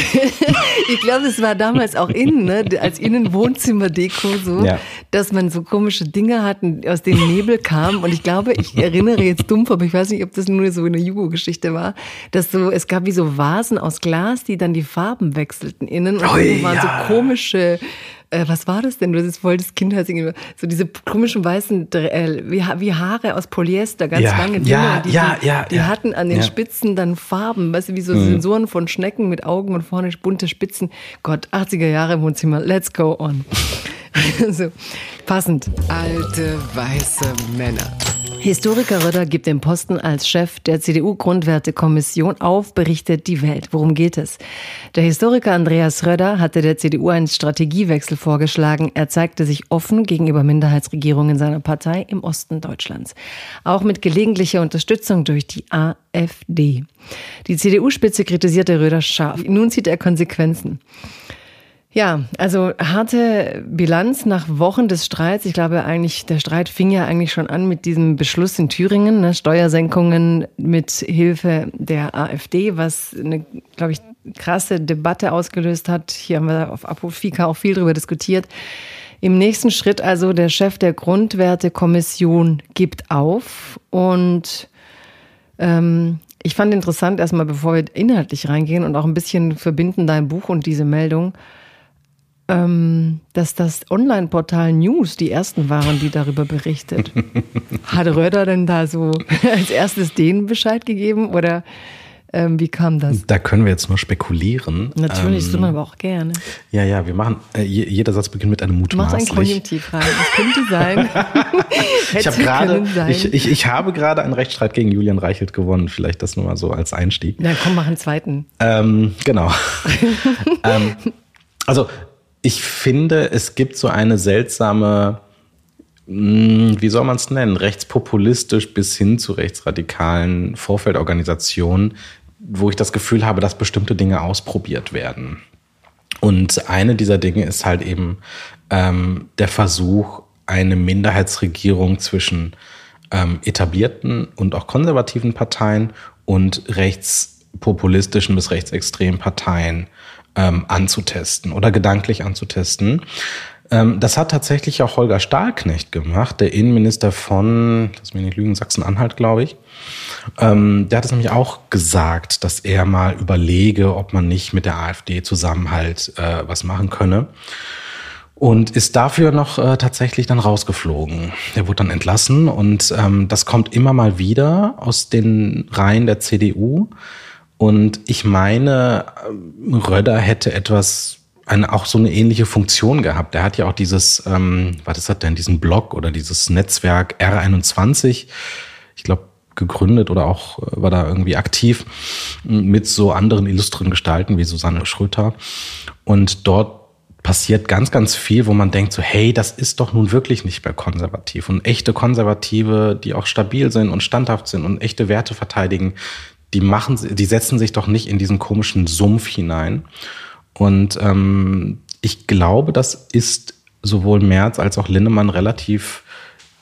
S1: Ich glaube, es war damals auch innen, ne? als Innenwohnzimmerdeko so,
S3: Ja.
S1: dass man so komische Dinge hatten, aus denen Nebel kam. Und ich glaube, ich erinnere jetzt dumpf, aber ich weiß nicht, ob das nur so eine Jugo-Geschichte war, dass so, es gab wie so Vasen aus Glas, die dann die Farben wechselten innen. Und oben waren
S3: ja.
S1: so komische, äh, was war das denn? Du das Kindheitsding. So diese komischen weißen, äh, wie, wie Haare aus Polyester, ganz
S3: Ja,
S1: lange
S3: ja,
S1: Dinger. Die,
S3: ja,
S1: die,
S3: ja,
S1: die
S3: ja.
S1: hatten an den
S3: Ja.
S1: Spitzen dann Farben, weißt du, wie so Sensoren von Schnecken mit Augen und vorne bunte Spitzen. Gott, 80er Jahre im Wohnzimmer, let's go on. so, passend.
S4: Alte weiße Männer.
S1: Historiker Röder gibt den Posten als Chef der CDU-Grundwertekommission auf, berichtet die Welt. Worum geht es? Der Historiker Andreas Röder hatte der CDU einen Strategiewechsel vorgeschlagen. Er zeigte sich offen gegenüber Minderheitsregierungen seiner Partei im Osten Deutschlands. Auch mit gelegentlicher Unterstützung durch die AfD. Die CDU-Spitze kritisierte Röder scharf. Nun zieht er Konsequenzen. Ja, also harte Bilanz nach Wochen des Streits. Ich glaube eigentlich, der Streit fing ja eigentlich schon an mit diesem Beschluss in Thüringen, ne, Steuersenkungen mit Hilfe der AfD, was eine, glaube ich, krasse Debatte ausgelöst hat. Hier haben wir auf Apofika auch viel drüber diskutiert. Im nächsten Schritt also der Chef der Grundwertekommission gibt auf und ähm, ich fand interessant erstmal, bevor wir inhaltlich reingehen und auch ein bisschen verbinden dein Buch und diese Meldung, ähm, dass das Online-Portal News die ersten waren, die darüber berichtet. Hat Röder denn da so als erstes denen Bescheid gegeben oder ähm, wie kam das?
S3: Da können wir jetzt nur spekulieren.
S1: Natürlich, ähm, wir aber auch gerne.
S3: Ja, ja, wir machen, äh, jeder Satz beginnt mit einem mutmaßlich.
S1: Mach ein Konjunktiv rein, das könnte sein.
S3: ich, hab grade, ich, ich, ich habe gerade einen Rechtsstreit gegen Julian Reichelt gewonnen, vielleicht das nur mal so als Einstieg.
S1: Na komm, mach einen zweiten.
S3: Ähm, genau. ähm, also ich finde, es gibt so eine seltsame hm, wie soll man es nennen, rechtspopulistisch bis hin zu rechtsradikalen Vorfeldorganisationen, wo ich das Gefühl habe, dass bestimmte Dinge ausprobiert werden. Und eine dieser Dinge ist halt eben ähm, der Versuch, eine Minderheitsregierung zwischen ähm, etablierten und auch konservativen Parteien und rechtspopulistischen bis rechtsextremen Parteien ähm, anzutesten oder gedanklich anzutesten. Ähm, das hat tatsächlich auch Holger Stahlknecht gemacht, der Innenminister von, lass mich nicht lügen, Sachsen-Anhalt, glaube ich. Ähm, der hat es nämlich auch gesagt, dass er mal überlege, ob man nicht mit der AfD zusammen halt äh, was machen könne. Und ist dafür noch äh, tatsächlich dann rausgeflogen. Er wurde dann entlassen und ähm, das kommt immer mal wieder aus den Reihen der CDU. Und ich meine, äh, Röder hätte etwas eine, auch so eine ähnliche Funktion gehabt. Er hat ja auch dieses, ähm, was ist das denn, diesen Blog oder dieses Netzwerk R21, ich glaube, gegründet oder auch äh, war da irgendwie aktiv mit so anderen illustren Gestalten wie Susanne Schröter. Und dort passiert ganz, ganz viel, wo man denkt so, hey, das ist doch nun wirklich nicht mehr konservativ. Und echte Konservative, die auch stabil sind und standhaft sind und echte Werte verteidigen, die machen, die setzen sich doch nicht in diesen komischen Sumpf hinein. Und ähm, ich glaube, das ist sowohl Merz als auch Lindemann relativ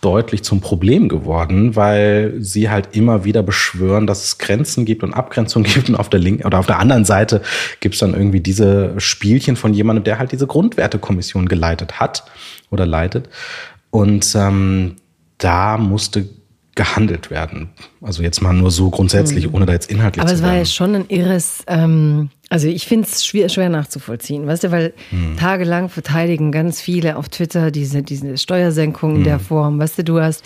S3: deutlich zum Problem geworden, weil sie halt immer wieder beschwören, dass es Grenzen gibt und Abgrenzungen gibt und auf der linken oder auf der anderen Seite gibt es dann irgendwie diese Spielchen von jemandem, der halt diese Grundwertekommission geleitet hat oder leitet. Und ähm, da musste gehandelt werden. Also jetzt mal nur so grundsätzlich, mhm. ohne da jetzt inhaltlich
S1: Aber
S3: zu
S1: es war ja schon ein irres, ähm, also ich finde es schwer, schwer nachzuvollziehen, weißt du, weil mhm. tagelang verteidigen ganz viele auf Twitter diese, diese Steuersenkung in der. Form, weißt du, du hast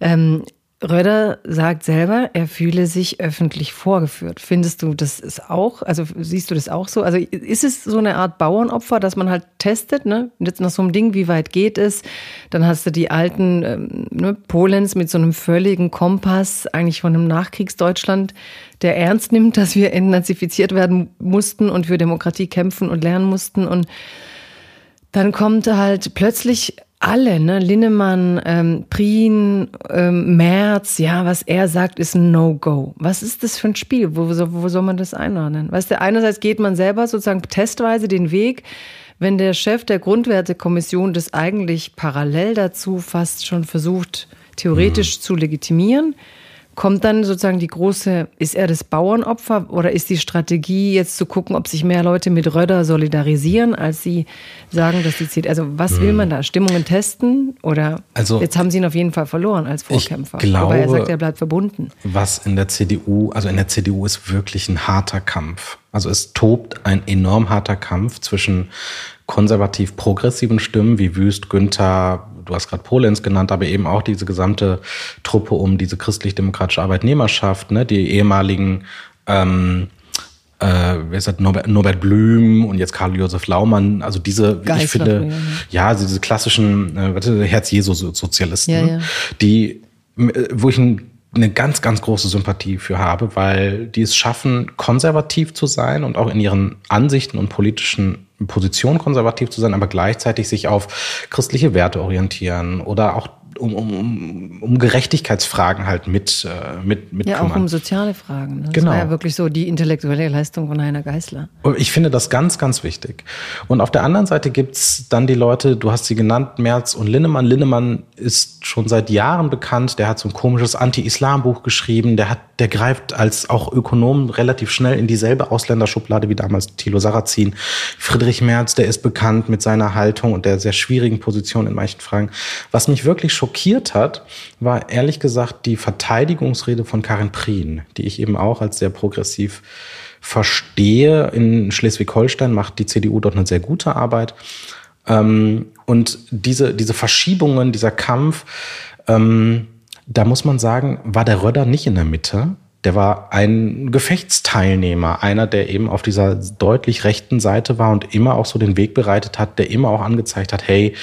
S1: ähm, Röder sagt selber, er fühle sich öffentlich vorgeführt. Findest du das ist auch, also siehst du das auch so? Also ist es so eine Art Bauernopfer, dass man halt testet, ne? Jetzt nach so einem Ding, wie weit geht es? Dann hast du die alten ähm, ne, Polens mit so einem völligen Kompass, eigentlich von einem Nachkriegsdeutschland, der ernst nimmt, dass wir entnazifiziert werden mussten und für Demokratie kämpfen und lernen mussten und dann kommt halt plötzlich alle, ne? Linnemann, ähm, Prien, ähm, Merz, ja, was er sagt, ist ein No-Go. Was ist das für ein Spiel? Wo, wo, wo soll man das einordnen? Weißt du, einerseits geht man selber sozusagen testweise den Weg, wenn der Chef der Grundwertekommission das eigentlich parallel dazu fast schon versucht, theoretisch mhm. zu legitimieren, Kommt dann sozusagen die große, ist er das Bauernopfer oder ist die Strategie jetzt zu gucken, ob sich mehr Leute mit Röder solidarisieren, als sie sagen, dass die zieht? Also was will hm. man da? Stimmungen testen oder also, jetzt haben sie ihn auf jeden Fall verloren als Vorkämpfer.
S3: Ich glaube,
S1: Aber er sagt, er bleibt verbunden.
S3: Was in der CDU, also in der CDU ist wirklich ein harter Kampf. Also es tobt ein enorm harter Kampf zwischen konservativ-progressiven Stimmen wie Wüst, Günther, du hast gerade Polenz genannt, aber eben auch diese gesamte Truppe um diese christlich-demokratische Arbeitnehmerschaft, ne, die ehemaligen ähm, äh, wer ist das, Norbert, Norbert Blüm und jetzt Karl-Josef Laumann, also diese, ich finde, ja, ja diese klassischen äh, Herz-Jesu-Sozialisten, ja, ja. die, äh, wo ich ein eine ganz, ganz große Sympathie für habe, weil die es schaffen, konservativ zu sein und auch in ihren Ansichten und politischen Positionen konservativ zu sein, aber gleichzeitig sich auf christliche Werte orientieren oder auch um, um, um Gerechtigkeitsfragen halt mit, äh, mit, mit
S1: Ja,
S3: kümmern.
S1: auch um soziale Fragen. ne? Das
S3: Genau.
S1: war ja wirklich so die intellektuelle Leistung von Heiner Geißler.
S3: Ich finde das ganz, ganz wichtig. Und auf der anderen Seite gibt's dann die Leute, du hast sie genannt, Merz und Linnemann. Linnemann ist schon seit Jahren bekannt, der hat so ein komisches Anti-Islam-Buch geschrieben, der hat, der greift als auch Ökonom relativ schnell in dieselbe Ausländerschublade wie damals Thilo Sarrazin. Friedrich Merz, der ist bekannt mit seiner Haltung und der sehr schwierigen Position in manchen Fragen. Was mich wirklich schockiert hat, war ehrlich gesagt die Verteidigungsrede von Karin Prien, die ich eben auch als sehr progressiv verstehe. In Schleswig-Holstein macht die CDU dort eine sehr gute Arbeit. Ähm, und diese, diese Verschiebungen, dieser Kampf, ähm, da muss man sagen, war der Röder nicht in der Mitte. Der war ein Gefechtsteilnehmer, einer, der eben auf dieser deutlich rechten Seite war und immer auch so den Weg bereitet hat, der immer auch angezeigt hat, hey,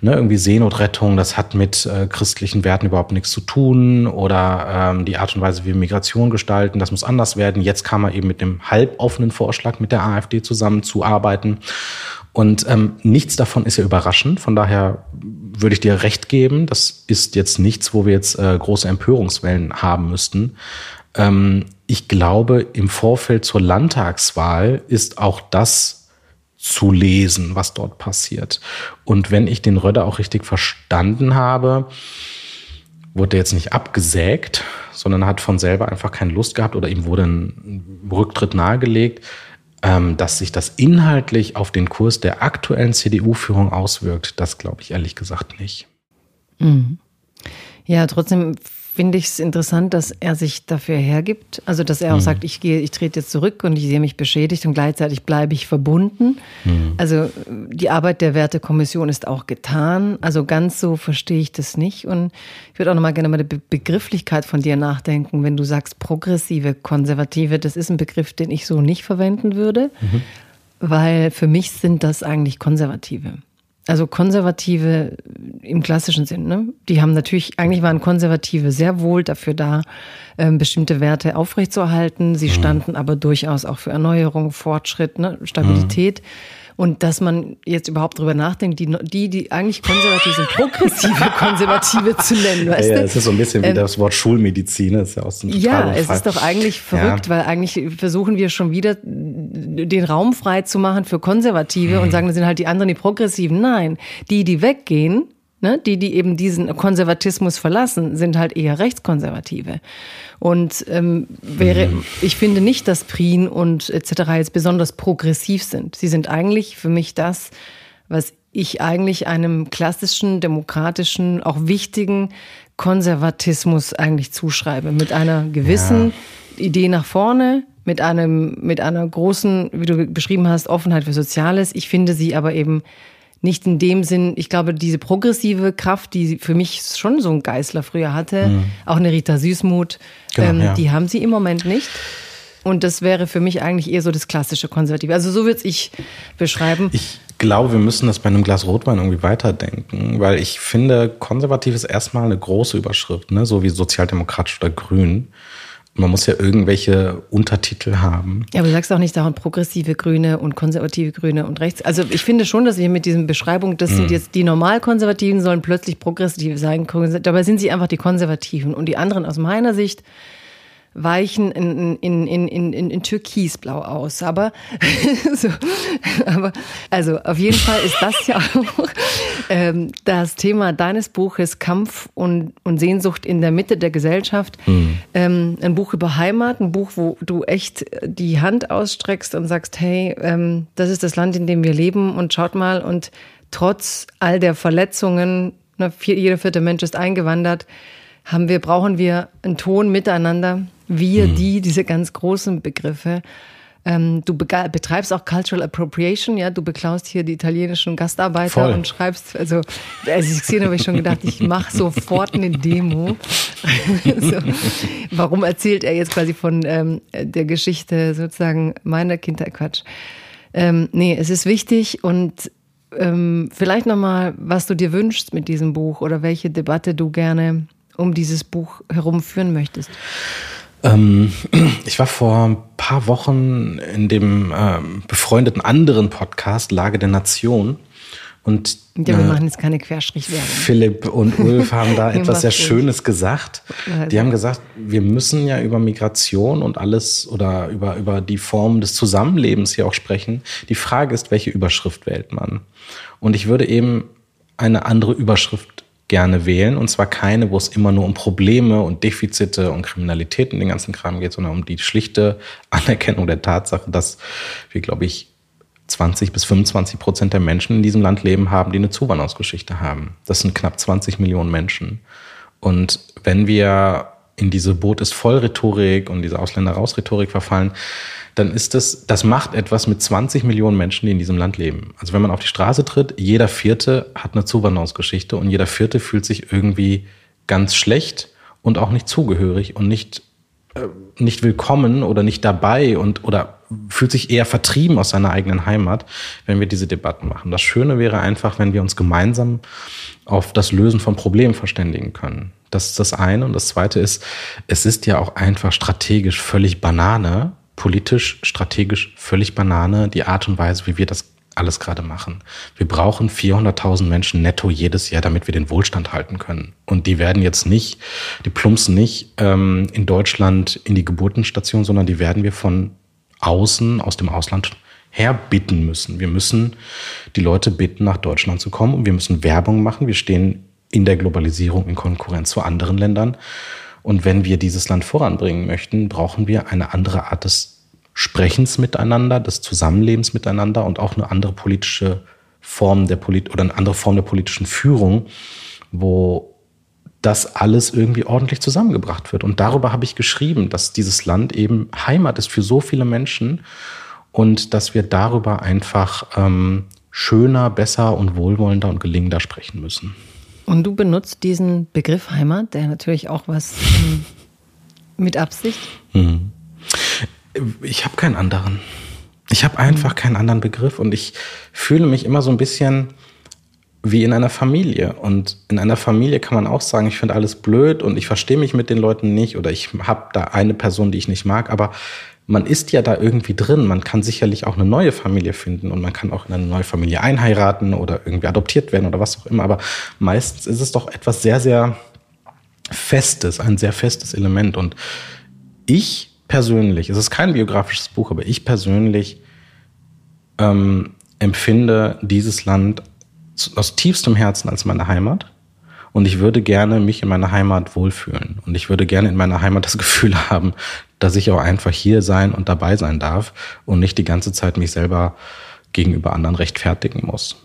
S3: ne, irgendwie Seenotrettung, das hat mit äh, christlichen Werten überhaupt nichts zu tun oder ähm, die Art und Weise, wie wir Migration gestalten, das muss anders werden. Jetzt kam er eben mit dem halboffenen Vorschlag, mit der AfD zusammenzuarbeiten. Und ähm, nichts davon ist ja überraschend. Von daher würde ich dir recht geben. Das ist jetzt nichts, wo wir jetzt äh, große Empörungswellen haben müssten. Ähm, ich glaube, im Vorfeld zur Landtagswahl ist auch das zu lesen, was dort passiert. Und wenn ich den Röder auch richtig verstanden habe, wurde er jetzt nicht abgesägt, sondern hat von selber einfach keine Lust gehabt oder ihm wurde ein Rücktritt nahegelegt, ähm, dass sich das inhaltlich auf den Kurs der aktuellen CDU-Führung auswirkt, das glaube ich ehrlich gesagt nicht.
S1: Ja, trotzdem finde ich es interessant, dass er sich dafür hergibt. Also, dass er auch sagt, ich gehe, ich trete jetzt zurück und ich sehe mich beschädigt und gleichzeitig bleibe ich verbunden. Also, die Arbeit der Wertekommission ist auch getan. Also, ganz so verstehe ich das nicht. Und ich würde auch nochmal gerne mal die Be Begrifflichkeit von dir nachdenken. Wenn du sagst progressive, konservative, das ist ein Begriff, den ich so nicht verwenden würde, weil für mich sind das eigentlich Konservative. Also Konservative im klassischen Sinn, ne? Die haben natürlich, eigentlich waren Konservative sehr wohl dafür da, ähm, bestimmte Werte aufrechtzuerhalten. Sie standen aber durchaus auch für Erneuerung, Fortschritt, ne? Stabilität. Und dass man jetzt überhaupt drüber nachdenkt, die, die, die eigentlich konservativ sind, progressive Konservative zu nennen, weißt
S3: Ja,
S1: du?
S3: es ist so ein bisschen wie das Wort Schulmedizin, das ist ja aus dem
S1: Ähm, Ja, es ist doch eigentlich verrückt, weil eigentlich versuchen wir schon wieder den Raum frei zu machen für Konservative und sagen, das sind halt die anderen, die Progressiven. Nein, die, die weggehen, ne, die, die eben diesen Konservatismus verlassen, sind halt eher Rechtskonservative. Und ähm, wäre, ich finde nicht, dass Prien und etc. jetzt besonders progressiv sind. Sie sind eigentlich für mich das, was ich eigentlich einem klassischen, demokratischen, auch wichtigen Konservatismus eigentlich zuschreibe. Mit einer gewissen Idee nach vorne, mit einem, mit einer großen, wie du beschrieben hast, Offenheit für Soziales. Ich finde sie aber eben nicht in dem Sinn, ich glaube, diese progressive Kraft, die für mich schon so ein Geißler früher hatte, auch eine Rita Süßmuth,
S3: Genau,
S1: ähm,
S3: ja.
S1: die haben sie im Moment nicht. Und das wäre für mich eigentlich eher so das klassische Konservative. Also so würde ich beschreiben.
S3: Ich glaube, wir müssen das bei einem Glas Rotwein irgendwie weiterdenken, weil ich finde, konservativ ist erstmal eine große Überschrift, ne? so wie sozialdemokratisch oder grün. Man muss ja irgendwelche Untertitel haben.
S1: Ja, aber du sagst auch nicht dauernd progressive Grüne und konservative Grüne und rechts. Also ich finde schon, dass wir mit diesen Beschreibungen, das sind jetzt die Normalkonservativen, sollen plötzlich progressiv sein. Dabei sind sie einfach die Konservativen. Und die anderen aus meiner Sicht weichen in, in, in, in, in, in Türkisblau aus. Aber, so, aber also auf jeden Fall ist das ja auch ähm, das Thema deines Buches Kampf und, und Sehnsucht in der Mitte der Gesellschaft. Ähm, ein Buch über Heimat, ein Buch, wo du echt die Hand ausstreckst und sagst, hey, ähm, das ist das Land, in dem wir leben und schaut mal und trotz all der Verletzungen, ne, jeder vierte Mensch ist eingewandert, haben wir, brauchen wir einen Ton miteinander, wir, die, diese ganz großen Begriffe. Ähm, du betreibst auch Cultural Appropriation, ja, du beklaust hier die italienischen Gastarbeiter
S3: Voll.
S1: und schreibst, also als ich es gesehen habe, habe ich schon gedacht, ich mache sofort eine Demo. so. Warum erzählt er jetzt quasi von ähm, der Geschichte sozusagen meiner Kindheit? Quatsch. Ähm, nee, es ist wichtig und ähm, vielleicht nochmal, was du dir wünschst mit diesem Buch oder welche Debatte du gerne um dieses Buch herum führen möchtest.
S3: Ähm, ich war vor ein paar Wochen in dem ähm, befreundeten anderen Podcast Lage der Nation Und
S1: ja, wir äh, machen jetzt keine Querstrichwerbung.
S3: Philipp und Ulf haben da etwas sehr Schönes gesagt. Die haben gesagt, wir müssen ja über Migration und alles oder über, über die Form des Zusammenlebens hier auch sprechen. Die Frage ist, welche Überschrift wählt man? Und ich würde eben eine andere Überschrift gerne wählen. Und zwar keine, wo es immer nur um Probleme und Defizite und Kriminalität und den ganzen Kram geht, sondern um die schlichte Anerkennung der Tatsache, dass wir, glaube ich, 20 bis 25 Prozent der Menschen in diesem Land leben haben, die eine Zuwanderungsgeschichte haben. Das sind knapp 20 Millionen Menschen. Und wenn wir in diese Boot ist voll Rhetorik und diese Ausländer raus Rhetorik verfallen, dann ist das, das macht etwas mit 20 Millionen Menschen, die in diesem Land leben. Also wenn man auf die Straße tritt, jeder Vierte hat eine Zuwanderungsgeschichte und jeder Vierte fühlt sich irgendwie ganz schlecht und auch nicht zugehörig und nicht, äh, nicht willkommen oder nicht dabei und, oder fühlt sich eher vertrieben aus seiner eigenen Heimat, wenn wir diese Debatten machen. Das Schöne wäre einfach, wenn wir uns gemeinsam auf das Lösen von Problemen verständigen können. Das ist das eine. Und das zweite ist, es ist ja auch einfach strategisch völlig Banane, politisch, strategisch völlig Banane, die Art und Weise, wie wir das alles gerade machen. Wir brauchen 400.000 Menschen netto jedes Jahr, damit wir den Wohlstand halten können. Und die werden jetzt nicht, die plumpsen nicht ähm, in Deutschland in die Geburtenstation, sondern die werden wir von außen, aus dem Ausland herbitten müssen. Wir müssen die Leute bitten, nach Deutschland zu kommen und wir müssen Werbung machen. Wir stehen in der Globalisierung in Konkurrenz zu anderen Ländern. Und wenn wir dieses Land voranbringen möchten, brauchen wir eine andere Art des Sprechens miteinander, des Zusammenlebens miteinander und auch eine andere politische Form der Polit oder eine andere Form der politischen Führung, wo das alles irgendwie ordentlich zusammengebracht wird. Und darüber habe ich geschrieben, dass dieses Land eben Heimat ist für so viele Menschen und dass wir darüber einfach ähm, schöner, besser und wohlwollender und gelingender sprechen müssen.
S1: Und du benutzt diesen Begriff Heimat, der natürlich auch was ähm, mit Absicht. Hm.
S3: Ich habe keinen anderen. Ich habe einfach hm. keinen anderen Begriff und ich fühle mich immer so ein bisschen wie in einer Familie. Und in einer Familie kann man auch sagen, ich finde alles blöd und ich verstehe mich mit den Leuten nicht oder ich habe da eine Person, die ich nicht mag, aber man ist ja da irgendwie drin. Man kann sicherlich auch eine neue Familie finden und man kann auch in eine neue Familie einheiraten oder irgendwie adoptiert werden oder was auch immer. Aber meistens ist es doch etwas sehr, sehr Festes, ein sehr festes Element. Und ich persönlich, es ist kein biografisches Buch, aber ich persönlich ähm, empfinde dieses Land aus tiefstem Herzen als meine Heimat. Und ich würde gerne mich in meiner Heimat wohlfühlen. Und ich würde gerne in meiner Heimat das Gefühl haben, dass ich auch einfach hier sein und dabei sein darf und nicht die ganze Zeit mich selber gegenüber anderen rechtfertigen muss.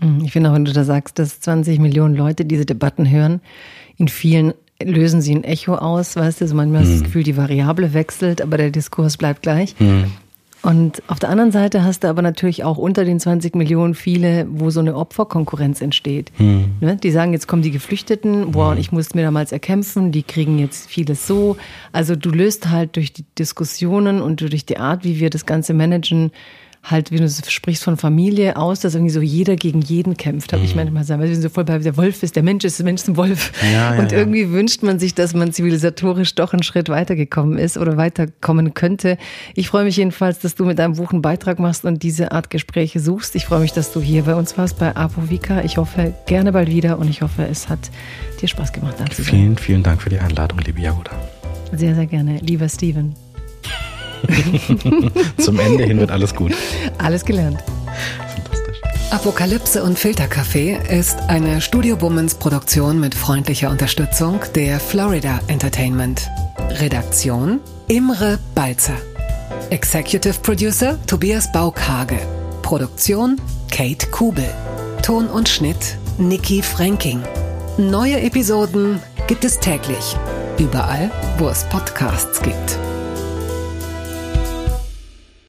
S1: Mhm, ich finde auch, wenn du da sagst, dass 20 Millionen Leute diese Debatten hören, in vielen lösen sie ein Echo aus, weißt du, also manchmal ist das mhm. Gefühl, die Variable wechselt, aber der Diskurs bleibt gleich. Mhm. Und auf der anderen Seite hast du aber natürlich auch unter den 20 Millionen viele, wo so eine Opferkonkurrenz entsteht. Hm. Ne? Die sagen, jetzt kommen die Geflüchteten, boah, hm. ich musste mir damals erkämpfen, die kriegen jetzt vieles so. Also du löst halt durch die Diskussionen und durch die Art, wie wir das Ganze managen, halt, wie du sprichst von Familie aus, dass irgendwie so jeder gegen jeden kämpft, habe mhm. ich manchmal sagen. Weil wir sind so voll bei der Wolf ist, der Mensch ist, der Mensch ist ein Wolf. Ja, ja, und irgendwie ja. wünscht man sich, dass man zivilisatorisch doch einen Schritt weitergekommen ist oder weiterkommen könnte. Ich freue mich jedenfalls, dass du mit deinem Buch einen Beitrag machst und diese Art Gespräche suchst. Ich freue mich, dass du hier bei uns warst bei Apovika. Ich hoffe gerne bald wieder und ich hoffe, es hat dir Spaß gemacht.
S3: Vielen, vielen Dank für die Einladung, liebe Jagoda.
S1: Sehr, sehr gerne. Lieber Steven.
S3: Zum Ende hin wird alles gut.
S1: Alles gelernt.
S4: Fantastisch. Apokalypse und Filterkaffee ist eine Studio Womans Produktion mit freundlicher Unterstützung der Florida Entertainment. Redaktion Imre Balzer. Executive Producer Tobias Baukage. Produktion Kate Kubel. Ton und Schnitt Nikki Franking. Neue Episoden gibt es täglich. Überall, wo es Podcasts gibt.